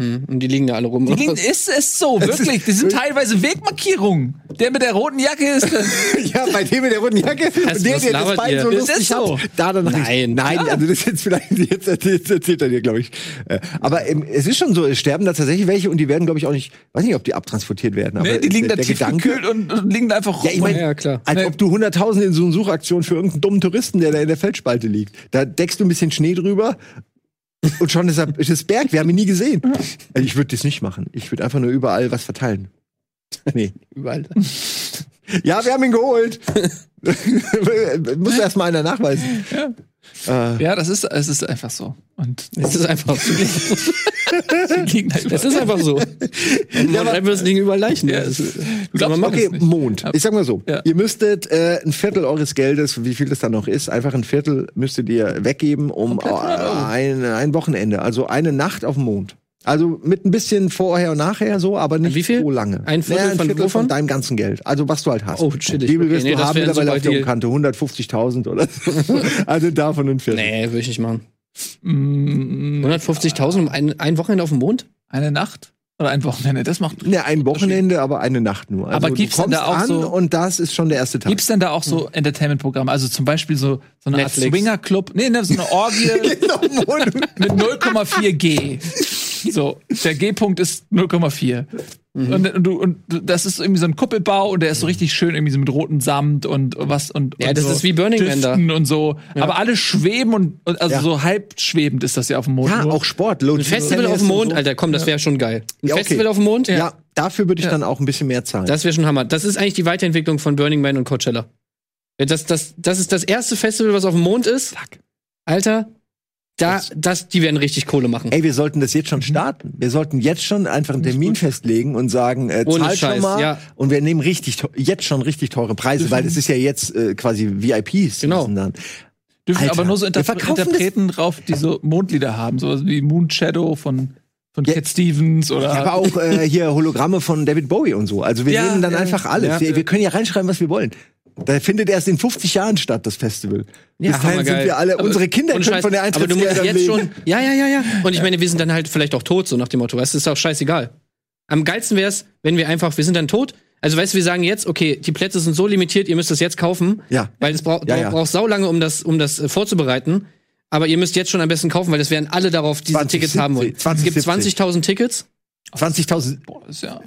Hm, und die liegen da alle rum. Die liegen, ist es so, wirklich. Die sind teilweise Wegmarkierungen. Der mit der roten Jacke ist. ja, bei dem mit der roten Jacke und der, der das Bein ihr? so Ist lustig das so? hat. Da dann Nein. nein, also das ist jetzt vielleicht jetzt erzählt, jetzt erzählt er dir, glaube ich. Äh, Aber ähm, es ist schon so, es sterben da tatsächlich welche und die werden, glaube ich, auch nicht, weiß nicht, ob die abtransportiert werden. Aber Nee, die liegen der, da tief Gedanke, gekühlt und, und liegen da einfach Ja, ich mein- ja, ja, klar. als Nee. ob du Hunderttausende in so eine Suchaktion für irgendeinen dummen Touristen, der da in der Feldspalte liegt. Da deckst du ein bisschen Schnee drüber und schon ist, er, ist es Berg. Wir haben ihn nie gesehen. Also ich würde das nicht machen. Ich würde einfach nur überall was verteilen. Nee. Überall. Ja, wir haben ihn geholt. Muss erst mal einer nachweisen. Äh, Ja, das ist, es ist einfach so. Und Es ist einfach so. Es ist einfach so. Und Mount Everest liegen überall Leichen. Ja, Das es- ist- du Soll glaubst man okay. Mond. Ich sag mal so. Ja. Ihr müsstet äh, ein Viertel eures Geldes, wie viel das dann noch ist, einfach ein Viertel müsstet ihr weggeben um Komplett 100 Euro. äh, ein, ein Wochenende. Also eine Nacht auf dem Mond. Also mit ein bisschen vorher und nachher so, aber nicht Wie viel? so lange. Ein Viertel Naja, ein von Viertel von wovon? deinem ganzen Geld. Also was du halt hast. Oh, chillig. Wie viel Okay, wirst nee, du das haben mittlerweile auf der Deal. Kante? 150.000 oder so. also davon ein Viertel. Nee, würde ich nicht machen. Mm, 150.000 um ein, ein Wochenende auf dem Mond? Eine Nacht oder ein Wochenende, das macht. Ne, ein Wochenende, aber eine Nacht nur. Also Aber du gibt's denn da auch an so- und das ist schon der erste Tag. Gibt's denn da auch so Entertainment-Programme? Also zum Beispiel so, so eine Netflix. Art Swinger-Club? Nee, ne, so eine Orgie mit 0,4 G. So, der G-Punkt ist 0,4. Mhm. Und, und, du, und das ist irgendwie so ein Kuppelbau und der ist so richtig schön, irgendwie so mit rotem Samt und was und. Ja, und das so ist wie Burning Man da. Und so. Aber alle schweben und, und also Ja. so halb schwebend ist das ja auf dem Mond. ja, nur. auch Sport. Ein Festival auf dem Mond, Alter, komm, das wäre schon geil. Ein Ja, okay. Festival auf dem Mond? Ja, dafür würde ich Ja. dann auch ein bisschen mehr zahlen. Das wäre schon Hammer. Das ist eigentlich die Weiterentwicklung von Burning Man und Coachella. Das, das, das ist das erste Festival, was auf dem Mond ist. Alter, da, das, die werden richtig Kohle machen. Ey, wir sollten das jetzt schon starten. Wir sollten jetzt schon einfach einen Termin festlegen und sagen, äh, Ohne zahlt schon mal. ja. Und wir nehmen richtig, jetzt schon richtig teure Preise, weil es ist ja jetzt äh, quasi VIPs. Genau. Dann. Dürfen Alter, aber nur so wir Inter verkaufen das- Interpreten drauf, die so Mondlieder haben, so wie Moon Shadow von, von Ja. Cat Stevens oder. Aber auch äh, hier Hologramme von David Bowie und so. Also wir Ja, nehmen dann ja, einfach alles. ja. wir, wir können ja reinschreiben, was wir wollen. Da findet erst in 50 Jahren statt, das Festival. Bis dahin sind wir alle, Aber- unsere Kinder können Scheiß, von der Aber du musst jetzt leben. schon. Ja, ja, ja, ja. Und ich meine, wir sind dann halt vielleicht auch tot, so nach dem Motto. Weißt du, ist auch scheißegal. Am geilsten wär's, wenn wir einfach, wir sind dann tot, Also weißt du, wir sagen jetzt, okay, die Plätze sind so limitiert, ihr müsst das jetzt kaufen, Ja. weil es braucht Ja, ja. braucht saulange, um das, um das äh, vorzubereiten. Aber ihr müsst jetzt schon am besten kaufen, weil das werden alle darauf diese 20, Tickets haben wollen. 20, es gibt 20.000 Tickets 20.000. Boah, das ist ja.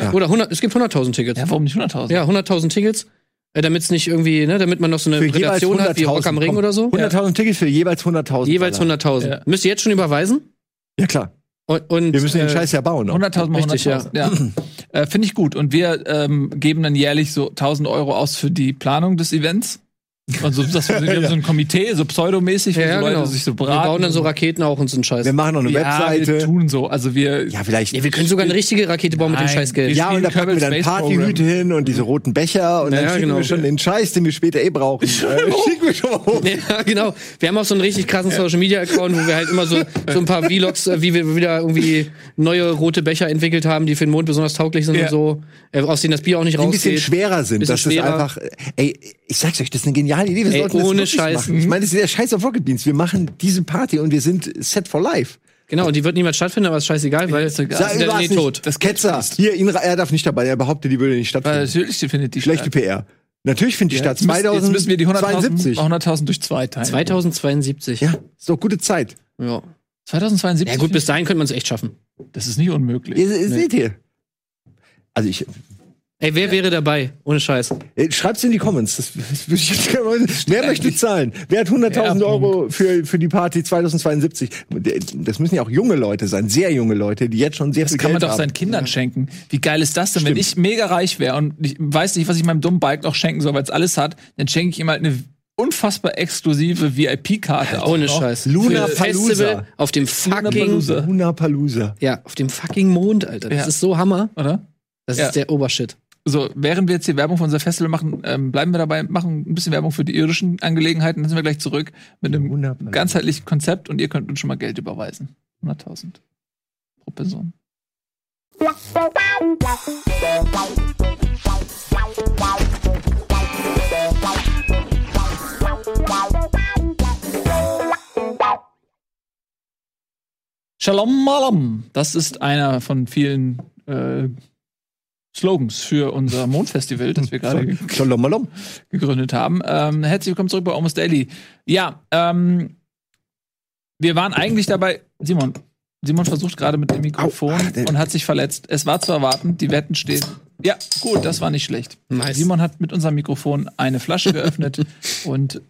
Ja. oder 100, es gibt 100.000 Tickets. Ja, warum nicht 100.000? Ja, 100.000 Tickets, äh, damit es nicht irgendwie, ne, damit man noch so eine Relation hat wie 100.000. Rock am Ring Komm, oder so. 100.000 Tickets für jeweils 100.000. Jeweils Dollar. 100.000. Ja. Müsst ihr jetzt schon überweisen? Ja, klar. Und, und Wir müssen den äh, Scheiß ja bauen. noch. 100.000 mal Richtig, 100.000. Ja. äh, Finde ich gut. Und wir ähm, geben dann jährlich so 1.000 Euro aus für die Planung des Events. Und so, das, wir haben so ein Komitee, so pseudomäßig, wo Ja, so Leute genau. sich so Wir beraten. bauen dann so Raketen auch und so einen Scheiß. Wir machen noch eine ja, wir Webseite. tun so. Also wir, Ja, vielleicht. Ja, wir können sogar eine richtige Rakete bauen mit dem Nein, Scheißgeld. wir- Ja, und da packen wir dann Partyhüte hin und diese roten Becher und Ja, dann schicken genau. wir schon den Scheiß, den wir später eh brauchen. äh, schicken wir schon mal hoch. Ja, genau. Wir haben auch so einen richtig krassen Social Media Account, wo wir halt immer so, so ein paar Vlogs, äh, wie wir wieder irgendwie neue rote Becher entwickelt haben, die für den Mond besonders tauglich sind Ja. und so, äh, aus denen das Bier auch nicht Die ein bisschen rausgeht. schwerer sind. Bisschen das ist schwerer. einfach. Ey, ich sag's euch, das ist eine geniale Idee. Wir Ey, sollten ohne Scheiß. machen. Ich meine, das ist der Scheiß auf Rocket Beans. Wir machen diese Party und wir sind set for life. Genau, und die wird niemals stattfinden, aber ist scheißegal, weil Ist egal. das Sag ist ja eh nicht. tot. Das Ketzer. Hier, ihn, er darf nicht dabei. Er behauptet, die würde nicht weil stattfinden. natürlich findet die Schlechte statt. PR. Natürlich findet die statt. Jetzt müssen, jetzt müssen wir die 100.000 2072. 100.000 durch zwei teilen. 2072. Ja, ist doch gute Zeit. Ja. 2072. ja gut, bis dahin könnte man es echt schaffen. das ist nicht unmöglich. Ihr, ihr seht ihr. Also ich, Ey, wer wäre dabei? Ohne Scheiß. äh, schreibt's in die Comments. Das, das würde ich jetzt gerne wer möchte zahlen? Wer hat 100.000 Ja, Euro für, für die Party 2072? Das müssen ja auch junge Leute sein, sehr junge Leute, die jetzt schon sehr Das viel kann man Geld doch haben. seinen Kindern schenken. Wie geil ist das denn, wenn Stimmt. ich mega reich wäre und ich weiß nicht, was ich meinem dummen Bike noch schenken soll, weil es alles hat, dann schenke ich ihm halt eine unfassbar exklusive VIP-Karte. auch Ohne. Scheiß. Luna. Festival auf dem fucking. Luna Palooza. ja, auf dem fucking Mond, Alter. Das Ja. ist so Hammer. Oder? Das Ja. ist der Obershit. So, während wir jetzt hier Werbung für unser Festival machen, ähm, bleiben wir dabei, machen ein bisschen Werbung für die irdischen Angelegenheiten, dann sind wir gleich zurück mit einem Wunderbar. ganzheitlichen Konzept und ihr könnt uns schon mal Geld überweisen. 100.000 pro Person. Shalom Malam. Das ist einer von vielen äh, Slogans für unser Mondfestival, das wir gerade gegründet haben. Ähm, herzlich willkommen zurück bei Almost Daily. Ja, ähm, wir waren eigentlich dabei, Simon, Simon versucht gerade mit dem Mikrofon Au, und hat sich verletzt. Es war zu erwarten, die Wetten stehen. Ja, gut, das war nicht schlecht. Nice. Simon hat mit unserem Mikrofon eine Flasche geöffnet und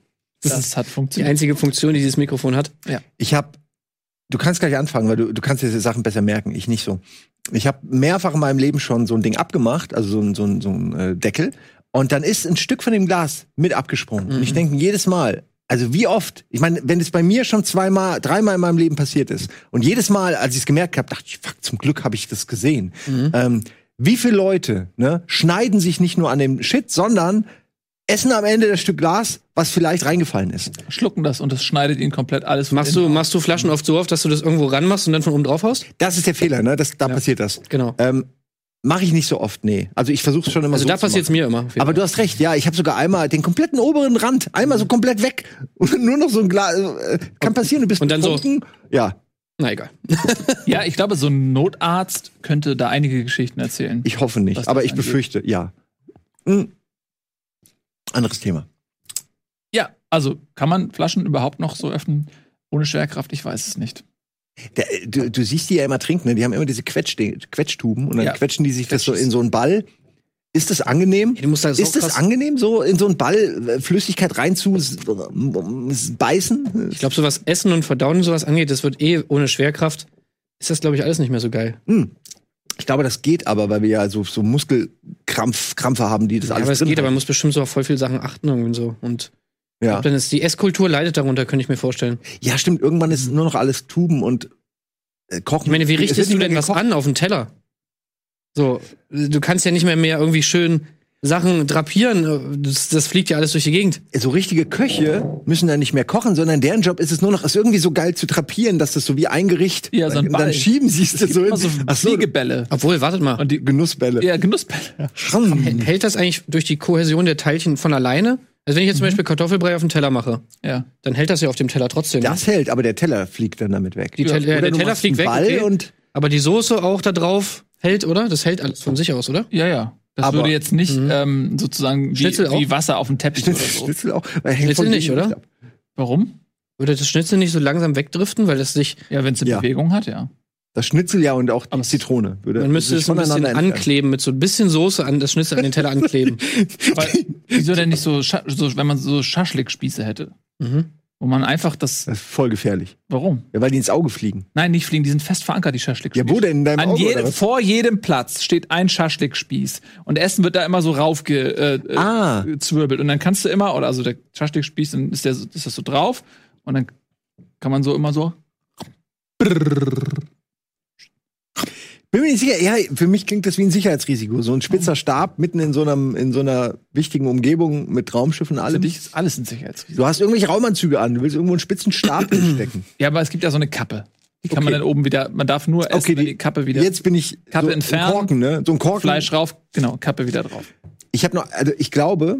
das hat Die funktioniert. einzige Funktion, die dieses Mikrofon hat. Ich habe, du kannst gleich anfangen, weil du, du kannst diese Sachen besser merken, ich nicht so. Ich habe mehrfach in meinem Leben schon so ein Ding abgemacht, also so ein, so ein, so ein äh, Deckel. Und dann ist ein Stück von dem Glas mit abgesprungen. Und ich Mhm. denke jedes Mal, also wie oft, ich meine, wenn es bei mir schon zweimal, dreimal in meinem Leben passiert ist und jedes Mal, als ich es gemerkt habe, dachte ich, fuck, zum Glück habe ich das gesehen. Mhm. Ähm, wie viele Leute ne, schneiden sich nicht nur an dem Shit, sondern essen am Ende das Stück Glas, was vielleicht reingefallen ist. Schlucken das und das schneidet ihnen komplett alles von Machst du, machst du Flaschen oft so oft, dass du das irgendwo ranmachst und dann von oben drauf haust? Das ist der Fehler, ne? Das, da Ja. passiert das. Genau. Ähm, Mache ich nicht so oft, nee. Also ich versuche schon immer Also so da zu passiert's machen. mir immer. Aber Fall. du hast recht, ja. Ich habe sogar einmal den kompletten oberen Rand, einmal so komplett weg und nur noch so ein Glas. Äh, kann passieren, du bist Und dann so- betrunken. Ja, Na egal. Ja, ich glaube, so ein Notarzt könnte da einige Geschichten erzählen. ich hoffe nicht, aber ich angeht. befürchte, ja. Hm. Anderes Thema. Ja, also kann man Flaschen überhaupt noch so öffnen ohne Schwerkraft? Ich weiß es nicht. Der, äh, du, du siehst die ja immer trinken, ne? Die haben immer diese Quetsch Quetschtuben und dann Ja. quetschen die sich das so in so einen Ball. Ist das angenehm? Du musst da so Ist es krass- angenehm, so in so einen Ball äh, Flüssigkeit reinzubeißen? Ich glaube, so was Essen und Verdauen und sowas angeht, das wird eh ohne Schwerkraft. Ist das, glaube ich, alles nicht mehr so geil. Hm. Ich glaube, das geht aber, weil wir ja so, so Muskelkrampf, Krampfe haben, die das Ja, alles aber es geht, aber man muss bestimmt so auf voll viele Sachen achten irgendwie so. Und ich ja. glaub, dann ist die Esskultur leidet darunter, könnte ich mir vorstellen. ja, stimmt. Irgendwann ist nur noch alles Tuben und äh, Kochen. Ich meine, wie richtest du denn was gekocht. an auf dem Teller? So, du kannst ja nicht mehr mehr irgendwie schön Sachen drapieren. Das, das fliegt ja alles durch die Gegend. So richtige Köche müssen dann nicht mehr kochen, sondern deren Job ist es nur noch, es irgendwie so geil zu drapieren, dass das so wie ein Gericht. Ja, so ein und Ball. dann schieben sie es da so hin. so Ach so, Fliegebälle. Obwohl, wartet mal. Und die, Genussbälle. ja, Genussbälle. Hm. Hält das eigentlich durch die Kohäsion der Teilchen von alleine? Also wenn ich jetzt Mhm. zum Beispiel Kartoffelbrei auf dem Teller mache, Ja. dann hält das ja auf dem Teller trotzdem. ne? Das hält, aber der Teller fliegt dann damit weg. Die Tel- ja, der Teller fliegt weg, Ball okay. und Aber die Soße auch da drauf hält, oder? Das hält alles von sich aus, oder? Ja, ja. Das Aber- würde jetzt nicht Mhm. ähm, sozusagen wie, wie Wasser auf dem Teppich oder Schnitzel, so. Schnitzel auch. Weil hängt Schnitzel nicht, oder? Warum? Würde das Schnitzel nicht so langsam wegdriften, weil das sich, Ja, wenn es eine Ja. Bewegung hat, ja. Das Schnitzel ja und auch die Aber Zitrone. Würde man müsste es so ein bisschen ankleben, mit so ein bisschen Soße an das Schnitzel an den Teller ankleben. Aber wieso denn nicht so, so wenn man so Schaschlik-Spieße hätte? mhm. Wo man einfach das. Das ist voll gefährlich. Warum? Ja, weil die ins Auge fliegen. Nein, nicht fliegen, die sind fest verankert, die Schaschlik-Spieße. Ja, wo denn? In deinem An Auge, jedem, vor jedem Platz steht ein Schaschlik-Spieß. Und Essen wird da immer so raufgezwirbelt. Äh, Ah. zwirbelt. Und dann kannst du immer, oder also der Schaschlik-Spieß, dann ist, der, ist das so drauf. Und dann kann man so immer so. Bin mir nicht sicher. Ja, für mich klingt das wie ein Sicherheitsrisiko. So ein spitzer Stab mitten in so, einem, in so einer wichtigen Umgebung mit Raumschiffen und Für allem. dich ist alles ein Sicherheitsrisiko. Du hast irgendwelche Raumanzüge an. Du willst irgendwo einen spitzen Stab stecken. Ja, aber es gibt ja so eine Kappe. Die kann Okay. man dann oben wieder, man darf nur essen, Okay, die- die Kappe wieder, Jetzt bin ich Kappe so entfernen. ein Korken, ne? So ein Korken. Fleisch rauf, genau, Kappe wieder drauf. Ich habe noch, also ich glaube,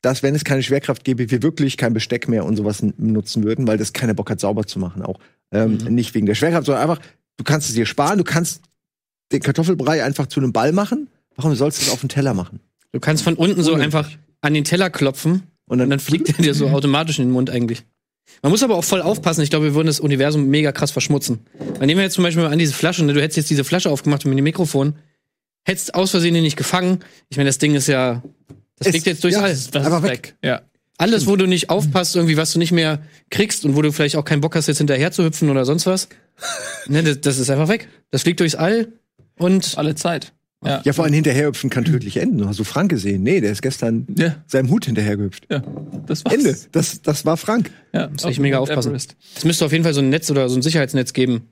dass wenn es keine Schwerkraft gäbe, wir wirklich kein Besteck mehr und sowas nutzen würden, weil das keiner Bock hat, sauber zu machen auch. Ähm, Mhm. Nicht wegen der Schwerkraft, sondern einfach, du kannst es dir sparen, du kannst den Kartoffelbrei einfach zu einem Ball machen. Warum sollst du es auf den Teller machen? Du kannst von unten so einfach an den Teller klopfen Und und dann fliegt er dir so automatisch in den Mund eigentlich. Man muss aber auch voll aufpassen. Ich glaube, wir würden das Universum mega krass verschmutzen. Weil nehmen wir jetzt zum Beispiel mal an diese Flasche, ne? du hättest jetzt diese Flasche aufgemacht mit dem Mikrofon, hättest aus Versehen die nicht gefangen. Ich meine, das Ding ist ja, das fliegt jetzt durchs ja, All. Das ist weg. weg. Ja. Alles, wo du nicht aufpasst, irgendwie, was du nicht mehr kriegst und wo du vielleicht auch keinen Bock hast, jetzt hinterher zu hüpfen oder sonst was. ne, das, das ist einfach weg. Das fliegt durchs All und Alle Zeit. Ja. Ja, vor allem hinterherhüpfen kann tödlich enden. Hast du Frank gesehen? Nee, der ist gestern Ja, seinem Hut hinterhergehüpft. ja. Das war's. Ende. Das, das war Frank. Ja, Muss ich mega aufpassen. Es müsste auf jeden Fall so ein Netz oder so ein Sicherheitsnetz geben.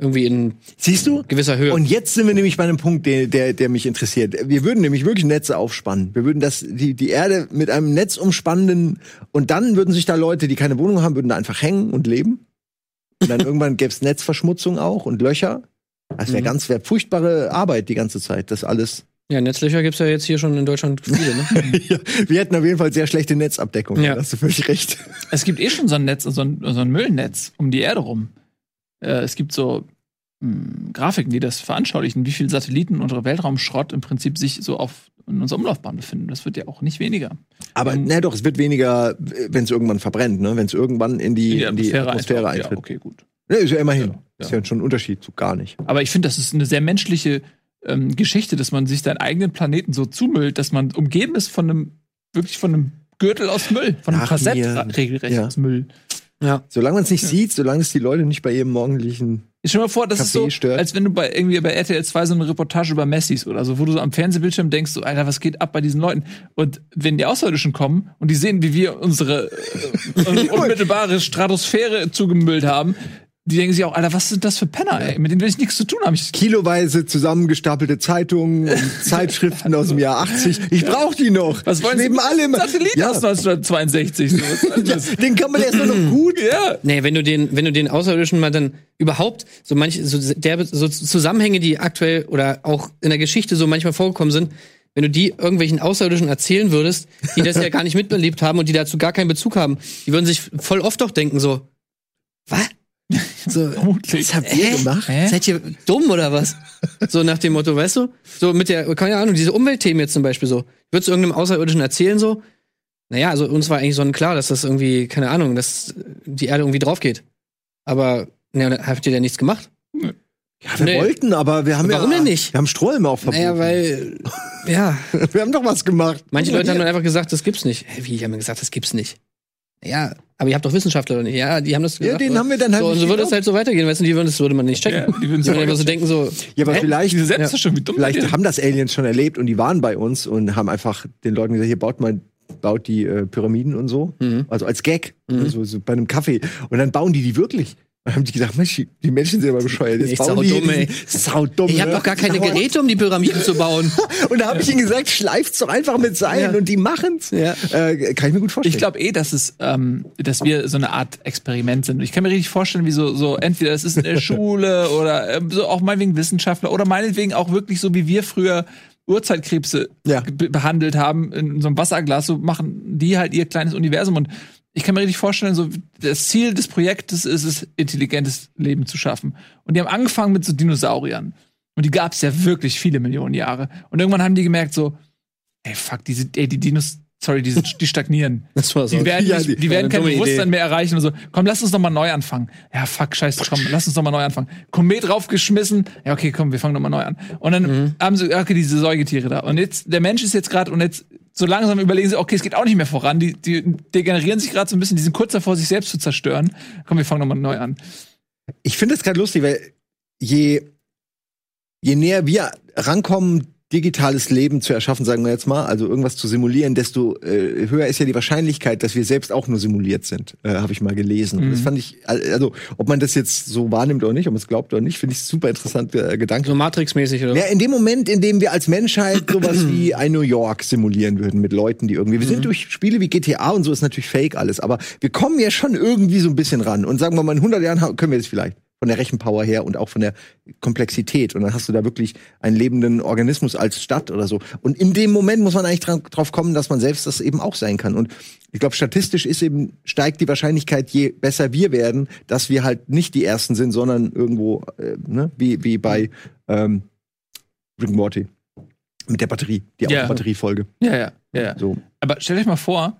Irgendwie in Siehst du? gewisser Höhe. Und jetzt sind wir nämlich bei einem Punkt, der, der, der mich interessiert. Wir würden nämlich wirklich Netze aufspannen. Wir würden das, die, die Erde mit einem Netz umspannen und dann würden sich da Leute, die keine Wohnung haben, würden da einfach hängen und leben. Und dann irgendwann gäbe es Netzverschmutzung auch und Löcher. Das wäre Mhm. ganz wär furchtbare Arbeit die ganze Zeit, das alles. ja, Netzlöcher gibt's ja jetzt hier schon in Deutschland viele, ne? ja, wir hätten auf jeden Fall sehr schlechte Netzabdeckung. Ja. Da hast du völlig recht. Es gibt eh schon so ein Netz, so ein, so ein Müllnetz um die Erde rum. Äh, es gibt so mh, Grafiken, die das veranschaulichen, wie viele Satelliten unserer Weltraumschrott im Prinzip sich so auf in unserer Umlaufbahn befinden. Das wird ja auch nicht weniger. Aber na doch, es wird weniger, wenn es irgendwann verbrennt, ne? Wenn es irgendwann in die, in die Atmosphäre, eintaucht. eintritt. Ja, okay, gut. Ja, ist ja immerhin. Ja, Ist ja. ja schon ein Unterschied zu gar nicht. Aber ich finde, das ist eine sehr menschliche ähm, Geschichte, dass man sich seinen eigenen Planeten so zumüllt, dass man umgeben ist von einem, wirklich von einem Gürtel aus Müll, von einem Korsett mir. regelrecht Ja. aus Müll. ja. Solange man es nicht sieht, solange es die Leute nicht bei ihrem morgendlichen. Ich stell mir vor, das ist Kaffee so, stört. als wenn du bei irgendwie bei RTL 2 so eine Reportage über Messis oder so, wo du so am Fernsehbildschirm denkst, so, Alter, was geht ab bei diesen Leuten? Und wenn die Außerirdischen kommen und die sehen, wie wir unsere äh, unmittelbare Stratosphäre zugemüllt haben, die denken sich auch, Alter, was sind das für Penner, ey? Mit denen will ich nichts zu tun haben. Ich, Kiloweise zusammengestapelte Zeitungen und Zeitschriften aus dem Jahr 80. Ich brauch die noch. was wollen sie Schweben mit alle im Satelliten ja. aus 1962? So, ja? Den kann man erst nur noch gut. ja. Nee, wenn du den, wenn du den Außerirdischen mal dann überhaupt so manche, so, der, so Zusammenhänge, die aktuell oder auch in der Geschichte so manchmal vorgekommen sind, wenn du die irgendwelchen Außerirdischen erzählen würdest, die das ja gar nicht miterlebt haben und die dazu gar keinen Bezug haben, die würden sich voll oft doch denken so, was? So, was habt ihr gemacht? Hä? Seid ihr dumm oder was? So nach dem Motto, weißt du? So mit der, keine Ahnung, diese Umweltthemen jetzt zum Beispiel so. Würdest du irgendeinem Außerirdischen erzählen so? Naja, also uns war eigentlich sonnenklar, dass das irgendwie, keine Ahnung, dass die Erde irgendwie drauf geht. Aber, ne, habt ihr da nichts gemacht? Ja, wir Nee. wollten, aber wir haben Warum ja, denn nicht? Wir haben Strohhalme auch verboten. Naja, weil, ja, wir haben doch was gemacht. manche Leute haben dann einfach gesagt, das gibt's nicht. Hä, wie, ich habe gesagt, das gibt's nicht. Ja, aber ihr habt doch Wissenschaftler oder nicht? Ja, die haben das Ja, gesagt. denen aber- haben wir dann halt so, und so würde es halt so weitergehen, weißt du, die würden, das würde man nicht checken. Ja, die würden die würden einfach so denken so, Ja, aber Hä? vielleicht, Diese Ja. schon, wie dumm vielleicht haben das Aliens schon erlebt und die waren bei uns und haben einfach den Leuten gesagt, hier baut mal baut die äh, Pyramiden und so. Mhm. Also als Gag. Mhm. Also, so bei einem Kaffee. Und dann bauen die die wirklich. Dann haben die gedacht, Mensch, die- Menschen sind aber bescheuert. Jetzt bauen die saudumm, ey. saudumm. ich habe ne? doch gar keine Geräte, um die Pyramiden zu bauen. Und da habe ich ihnen gesagt, schleift's doch einfach mit Seilen Ja. und die machen's. Ja. Äh, kann ich mir gut vorstellen. Ich glaube eh, dass es, ähm, dass wir so eine Art Experiment sind. Ich kann mir richtig vorstellen, wie so, so entweder es ist in der Schule oder ähm, so auch meinetwegen Wissenschaftler oder meinetwegen auch wirklich so wie wir früher Urzeitkrebse Ja. be behandelt haben in so einem Wasserglas, so machen die halt ihr kleines Universum und ich kann mir richtig vorstellen, so das Ziel des Projektes ist es, intelligentes Leben zu schaffen. Und die haben angefangen mit so Dinosauriern. Und die gab es ja wirklich viele Millionen Jahre. Und irgendwann haben die gemerkt so, ey, fuck, diese, ey, die Dinos, sorry, die, sind, die stagnieren. Das war so. Die werden, Ja, die- die werden kein Bewusstsein Idee. mehr erreichen und so. Komm, lass uns noch mal neu anfangen. Ja, fuck, scheiße, komm, lass uns noch mal neu anfangen. Komet draufgeschmissen. Ja, okay, komm, wir fangen noch mal neu an. Und dann Mhm. haben sie, okay, diese Säugetiere da. Und jetzt, der Mensch ist jetzt gerade, und jetzt so langsam überlegen sie, okay, es geht auch nicht mehr voran. Die, die degenerieren sich gerade so ein bisschen, die sind kurz davor, sich selbst zu zerstören. Komm, wir fangen noch mal neu an. Ich finde es gerade lustig, weil je, je näher wir rankommen, digitales Leben zu erschaffen, sagen wir jetzt mal, also irgendwas zu simulieren, desto äh, höher ist ja die Wahrscheinlichkeit, dass wir selbst auch nur simuliert sind, äh, habe ich mal gelesen. Und das Mhm. fand ich, also ob man das jetzt so wahrnimmt oder nicht, ob man es glaubt oder nicht, finde ich super interessanter äh, Gedanke. So Matrix-mäßig oder Ja, in dem Moment, in dem wir als Menschheit sowas wie ein New York simulieren würden mit Leuten, die irgendwie, wir sind durch Spiele wie GTA und so ist natürlich fake alles, aber wir kommen ja schon irgendwie so ein bisschen ran und sagen wir mal, in 100 Jahren können wir das vielleicht von der Rechenpower her und auch von der Komplexität und dann hast du da wirklich einen lebenden Organismus als Stadt oder so und in dem Moment muss man eigentlich dran, drauf kommen, dass man selbst das eben auch sein kann und ich glaube, statistisch ist eben, steigt die Wahrscheinlichkeit, je besser wir werden, dass wir halt nicht die Ersten sind, sondern irgendwo, äh, ne, wie, wie bei ähm, Rick and Morty. Mit der Batterie, die Ja. Autobatteriefolge. Ja, ja, ja. So. Aber stellt euch mal vor,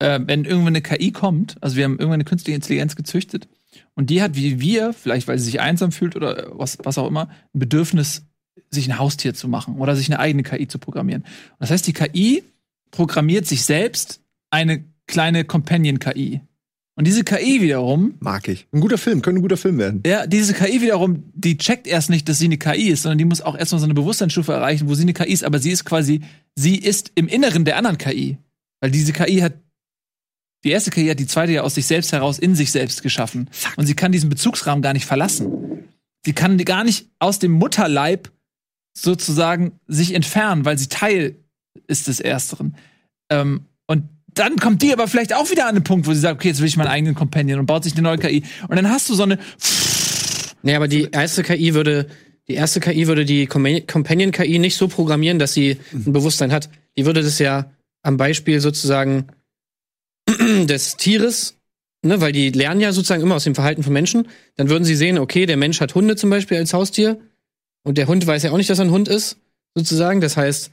äh, wenn irgendwann eine KI kommt, also wir haben irgendwann eine künstliche Intelligenz gezüchtet und die hat wie wir, vielleicht weil sie sich einsam fühlt oder was, was auch immer, ein Bedürfnis, sich ein Haustier zu machen oder sich eine eigene KI zu programmieren. Und das heißt, die KI programmiert sich selbst eine kleine Companion-KI. Und diese KI wiederum, Mag ich. Ein guter Film, könnte ein guter Film werden. ja, diese KI wiederum, die checkt erst nicht, dass sie eine KI ist, sondern die muss auch erstmal so eine Bewusstseinsstufe erreichen, wo sie eine KI ist, aber sie ist quasi, sie ist im Inneren der anderen KI. Weil diese KI hat, die erste KI hat die zweite ja aus sich selbst heraus in sich selbst geschaffen. Und sie kann diesen Bezugsrahmen gar nicht verlassen. Sie kann gar nicht aus dem Mutterleib sozusagen sich entfernen, weil sie Teil ist des Ersteren. Ähm, und dann kommt die aber vielleicht auch wieder an den Punkt, wo sie sagt, okay, jetzt will ich meinen eigenen Companion und baut sich eine neue KI. Und dann hast du so eine Nee, aber die erste KI würde, die erste KI würde die Com- Companion-KI nicht so programmieren, dass sie ein Bewusstsein hat. Die würde das ja am Beispiel sozusagen des Tieres, ne, weil die lernen ja sozusagen immer aus dem Verhalten von Menschen. Dann würden sie sehen, okay, der Mensch hat Hunde zum Beispiel als Haustier und der Hund weiß ja auch nicht, dass er ein Hund ist, sozusagen. Das heißt,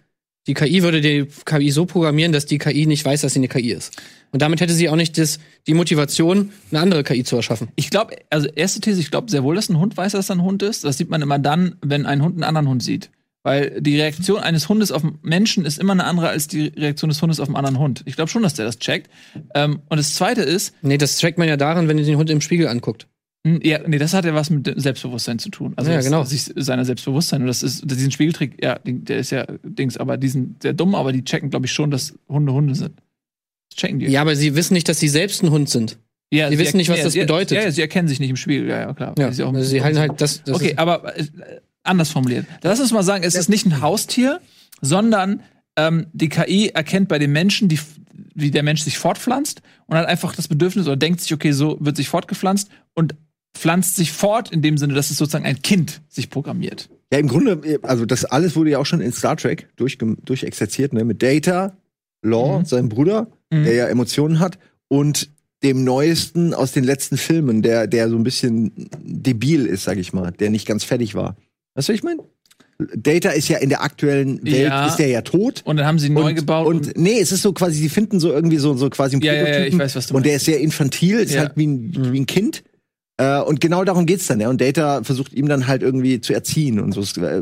die KI würde die KI so programmieren, dass die KI nicht weiß, dass sie eine KI ist. Und damit hätte sie auch nicht das, die Motivation, eine andere KI zu erschaffen. Ich glaube, also erste These, ich glaube sehr wohl, dass ein Hund weiß, dass er ein Hund ist. Das sieht man immer dann, wenn ein Hund einen anderen Hund sieht. Weil die Reaktion eines Hundes auf einen Menschen ist immer eine andere als die Reaktion des Hundes auf einen anderen Hund. Ich glaube schon, dass der das checkt. Ähm, und das zweite ist, Nee, das trackt man ja daran, wenn ihr den Hund im Spiegel anguckt. mh, ja, nee, das hat ja was mit Selbstbewusstsein zu tun. Also Ja, das- genau. Sich, seiner Selbstbewusstsein. Und das ist, diesen Spiegeltrick, ja, der ist ja Dings, aber diesen sehr dumm, aber die checken, glaube ich, schon, dass Hunde Hunde sind. Das checken die. Ja, aber sie wissen nicht, dass sie selbst ein Hund sind. ja die wissen nicht, was das bedeutet. Ja, ja, sie erkennen sich nicht im Spiegel, ja, ja, klar. Ja, sie auch- also sie halten halt das. das okay, aber äh, anders formuliert. Lass uns mal sagen, es ist nicht ein Haustier, sondern ähm, die KI erkennt bei den Menschen, die, wie der Mensch sich fortpflanzt und hat einfach das Bedürfnis oder denkt sich, okay, so wird sich fortgepflanzt und pflanzt sich fort in dem Sinne, dass es sozusagen ein Kind sich programmiert. Ja, im Grunde, also das alles wurde ja auch schon in Star Trek durchge- durchexerziert, ne? Mit Data, Law, Mhm. seinem Bruder, Mhm. der ja Emotionen hat, und dem neuesten aus den letzten Filmen, der, der so ein bisschen debil ist, sag ich mal, der nicht ganz fertig war. Weißt du, was ich meine? Data ist ja in der aktuellen Welt, Ja. ist der ja tot. Und dann haben sie neu und, gebaut. Und nee, es ist so quasi, sie finden so irgendwie so, so quasi einen Ja, ja, ja, Prototypen. ich weiß, was du Und der ist sehr infantil, ist Ja. halt wie ein, wie ein Kind. Äh, und genau darum geht's dann, ja. Und Data versucht ihm dann halt irgendwie zu erziehen und so.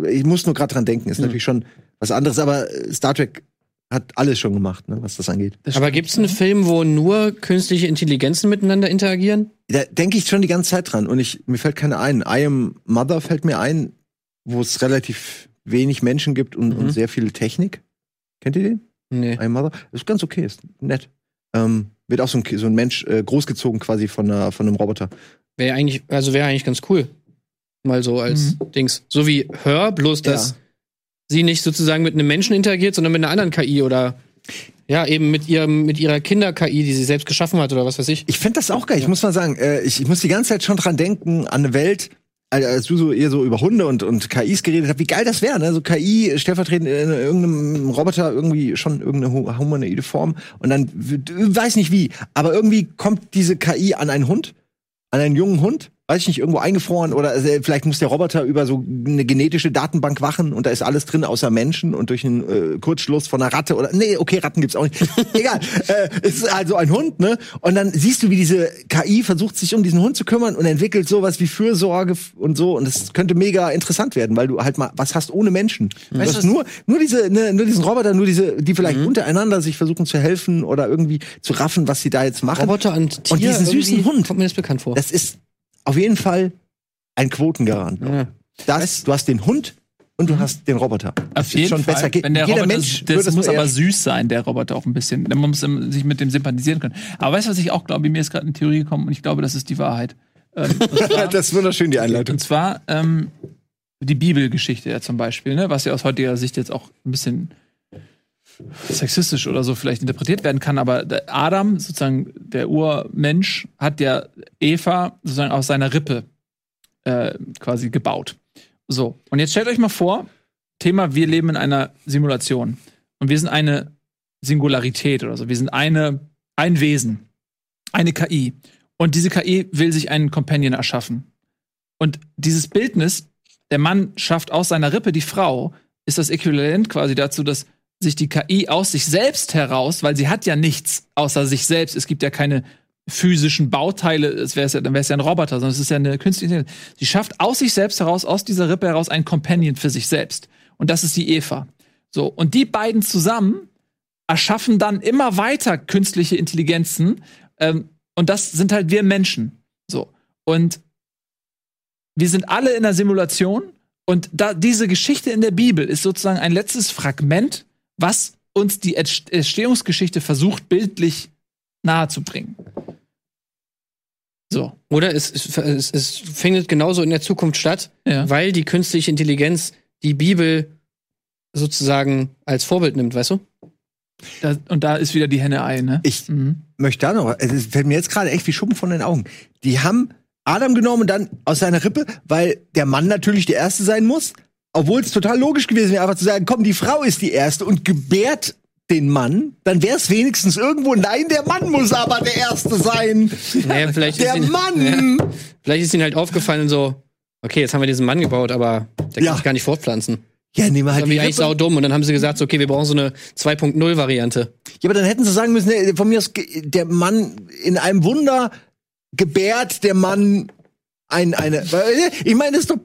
Ich muss nur gerade dran denken, ist natürlich schon was anderes, aber äh, Star Trek hat alles schon gemacht, ne, was das angeht. Das aber stimmt. gibt es einen Film, wo nur künstliche Intelligenzen miteinander interagieren? Da denke ich schon die ganze Zeit dran und ich, mir fällt keine ein. I Am Mother fällt mir ein, wo es relativ wenig Menschen gibt und, Mhm. und sehr viel Technik. Kennt ihr den? Nee. I Mother? Ist ganz okay, ist nett. Ähm, wird auch so ein, so ein Mensch äh, großgezogen quasi von, einer, von einem Roboter. Wäre eigentlich, also wäre eigentlich ganz cool. Mal so als Dings. So wie Hör, bloß dass Ja. sie nicht sozusagen mit einem Menschen interagiert, sondern mit einer anderen KI oder ja, eben mit ihrem, mit ihrer Kinder-KI, die sie selbst geschaffen hat oder was weiß ich. Ich fände das auch geil. Ich muss mal sagen, äh, ich, ich muss die ganze Zeit schon dran denken an eine Welt, als als du so eher so über Hunde und, und KIs geredet hast, wie geil das wäre, ne? So KI stellvertretend in irgendeinem Roboter irgendwie schon irgendeine hu- humanoide Form und dann weiß nicht wie, aber irgendwie kommt diese KI an einen Hund, an einen jungen Hund weiß ich nicht, irgendwo eingefroren oder äh, vielleicht muss der Roboter über so eine genetische Datenbank wachen und da ist alles drin außer Menschen und durch einen äh, Kurzschluss von einer Ratte oder nee, okay, Ratten gibt's auch nicht. Egal. Äh, es ist also ein Hund, ne? Und dann siehst du, wie diese KI versucht sich um diesen Hund zu kümmern und entwickelt sowas wie Fürsorge und so und das könnte mega interessant werden, weil du halt mal was hast ohne Menschen. Du Weißt du, nur nur diese ne, nur diesen Roboter, nur diese die vielleicht untereinander sich versuchen zu helfen oder irgendwie zu raffen, was sie da jetzt machen. Roboter und Tier. Und diesen süßen Hund. Kommt mir das bekannt vor. Das ist auf jeden Fall ein Quotengarant. ja. Das, du hast den Hund und du hast den Roboter. Das Auf ist jeden Fall. Geht- Wenn der Jeder Roboter, Mensch das es muss aber süß sein, der Roboter auch ein bisschen. Man muss sich mit dem sympathisieren können. Aber weißt du, was ich auch glaube? Mir ist gerade eine Theorie gekommen und ich glaube, das ist die Wahrheit. Ähm, zwar- das ist wunderschön, die Einleitung. Und zwar ähm, die Bibelgeschichte ja zum Beispiel, ne? was ja aus heutiger Sicht jetzt auch ein bisschen sexistisch oder so vielleicht interpretiert werden kann, aber Adam, sozusagen der Urmensch, hat ja Eva sozusagen aus seiner Rippe äh, quasi gebaut. So, und jetzt stellt euch mal vor, Thema, wir leben in einer Simulation und wir sind eine Singularität oder so, wir sind eine, ein Wesen, eine KI. Und diese KI will sich einen Companion erschaffen. Und dieses Bildnis, der Mann schafft aus seiner Rippe die Frau, ist das Äquivalent quasi dazu, dass sich die KI aus sich selbst heraus, weil sie hat ja nichts außer sich selbst. Es gibt ja keine physischen Bauteile, es wär's ja, dann wäre es ja ein Roboter, sondern es ist ja eine künstliche Intelligenz. Sie schafft aus sich selbst heraus, aus dieser Rippe heraus einen Companion für sich selbst. Und das ist die Eva. So, und die beiden zusammen erschaffen dann immer weiter künstliche Intelligenzen. Ähm, und das sind halt wir Menschen. So. Und wir sind alle in einer Simulation. Und da, diese Geschichte in der Bibel ist sozusagen ein letztes Fragment, was uns die Entst- Entstehungsgeschichte versucht, bildlich nahezubringen. So. Oder es, es, es, es findet genauso in der Zukunft statt, Ja. weil die künstliche Intelligenz die Bibel sozusagen als Vorbild nimmt, weißt du? Da, und da ist wieder die Henne-Ei, ne? Ich Mhm. möchte da noch, es fällt mir jetzt gerade echt wie Schuppen von den Augen. Die haben Adam genommen und dann aus seiner Rippe, weil der Mann natürlich der Erste sein muss, obwohl es total logisch gewesen wäre, einfach zu sagen, komm, die Frau ist die Erste und gebärt den Mann, dann wäre es wenigstens irgendwo, nein, der Mann muss aber der Erste sein. Naja, vielleicht Der ist ihnen, Mann! vielleicht ist ihnen halt aufgefallen so, okay, jetzt haben wir diesen Mann gebaut, aber der Ja. kann sich gar nicht fortpflanzen. Ja, nehmen wir Das halt ist die eigentlich Rippe. saudumm. Und dann haben sie gesagt, so, okay, wir brauchen so eine 2.0-Variante. Ja, aber dann hätten sie sagen müssen, von mir aus, der Mann in einem Wunder gebärt der Mann ein, eine, ich meine, das ist doch,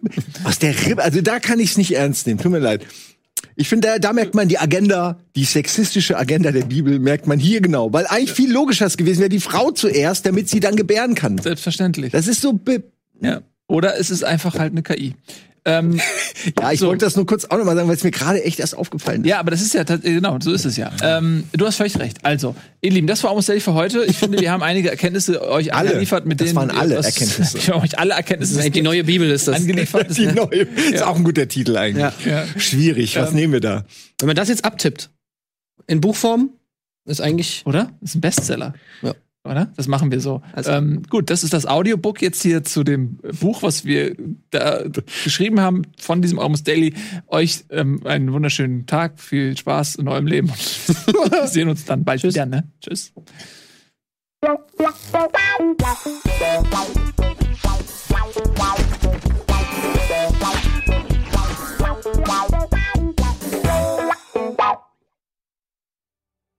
aus der Rippe, also da kann ich es nicht ernst nehmen, tut mir leid. Ich finde, da, da merkt man die Agenda, die sexistische Agenda der Bibel, merkt man hier genau, weil eigentlich viel logischer es gewesen wäre, die Frau zuerst, damit sie dann gebären kann. Selbstverständlich. Das ist so, ja. Oder es ist einfach halt eine KI. Ähm, ja, ich So. wollte das nur kurz auch nochmal sagen, weil es mir gerade echt erst aufgefallen ist. Ja, aber das ist ja tats- genau, so ist es ja. Ähm, du hast völlig recht. Also, ihr Lieben, das war Almost Daily für heute. Ich finde, wir haben einige Erkenntnisse euch Alle. angeliefert, mit Das denen waren alle was- Erkenntnisse. Wir haben euch alle Erkenntnisse Das ist die neue Bibel ist das. angeliefert. Das, Die neue, ist auch ein guter Titel eigentlich. Ja. Schwierig, was Ähm, nehmen wir da? Wenn man das jetzt abtippt, in Buchform, ist eigentlich, Oder? Das ist ein Bestseller. Ja. Oder? Das machen wir so. Also- ähm, gut, das ist das Audiobook jetzt hier zu dem Buch, was wir da geschrieben haben von diesem Almost Daily. Euch ähm, einen wunderschönen Tag, viel Spaß in eurem Leben. wir sehen uns dann bald wieder, ne? Tschüss.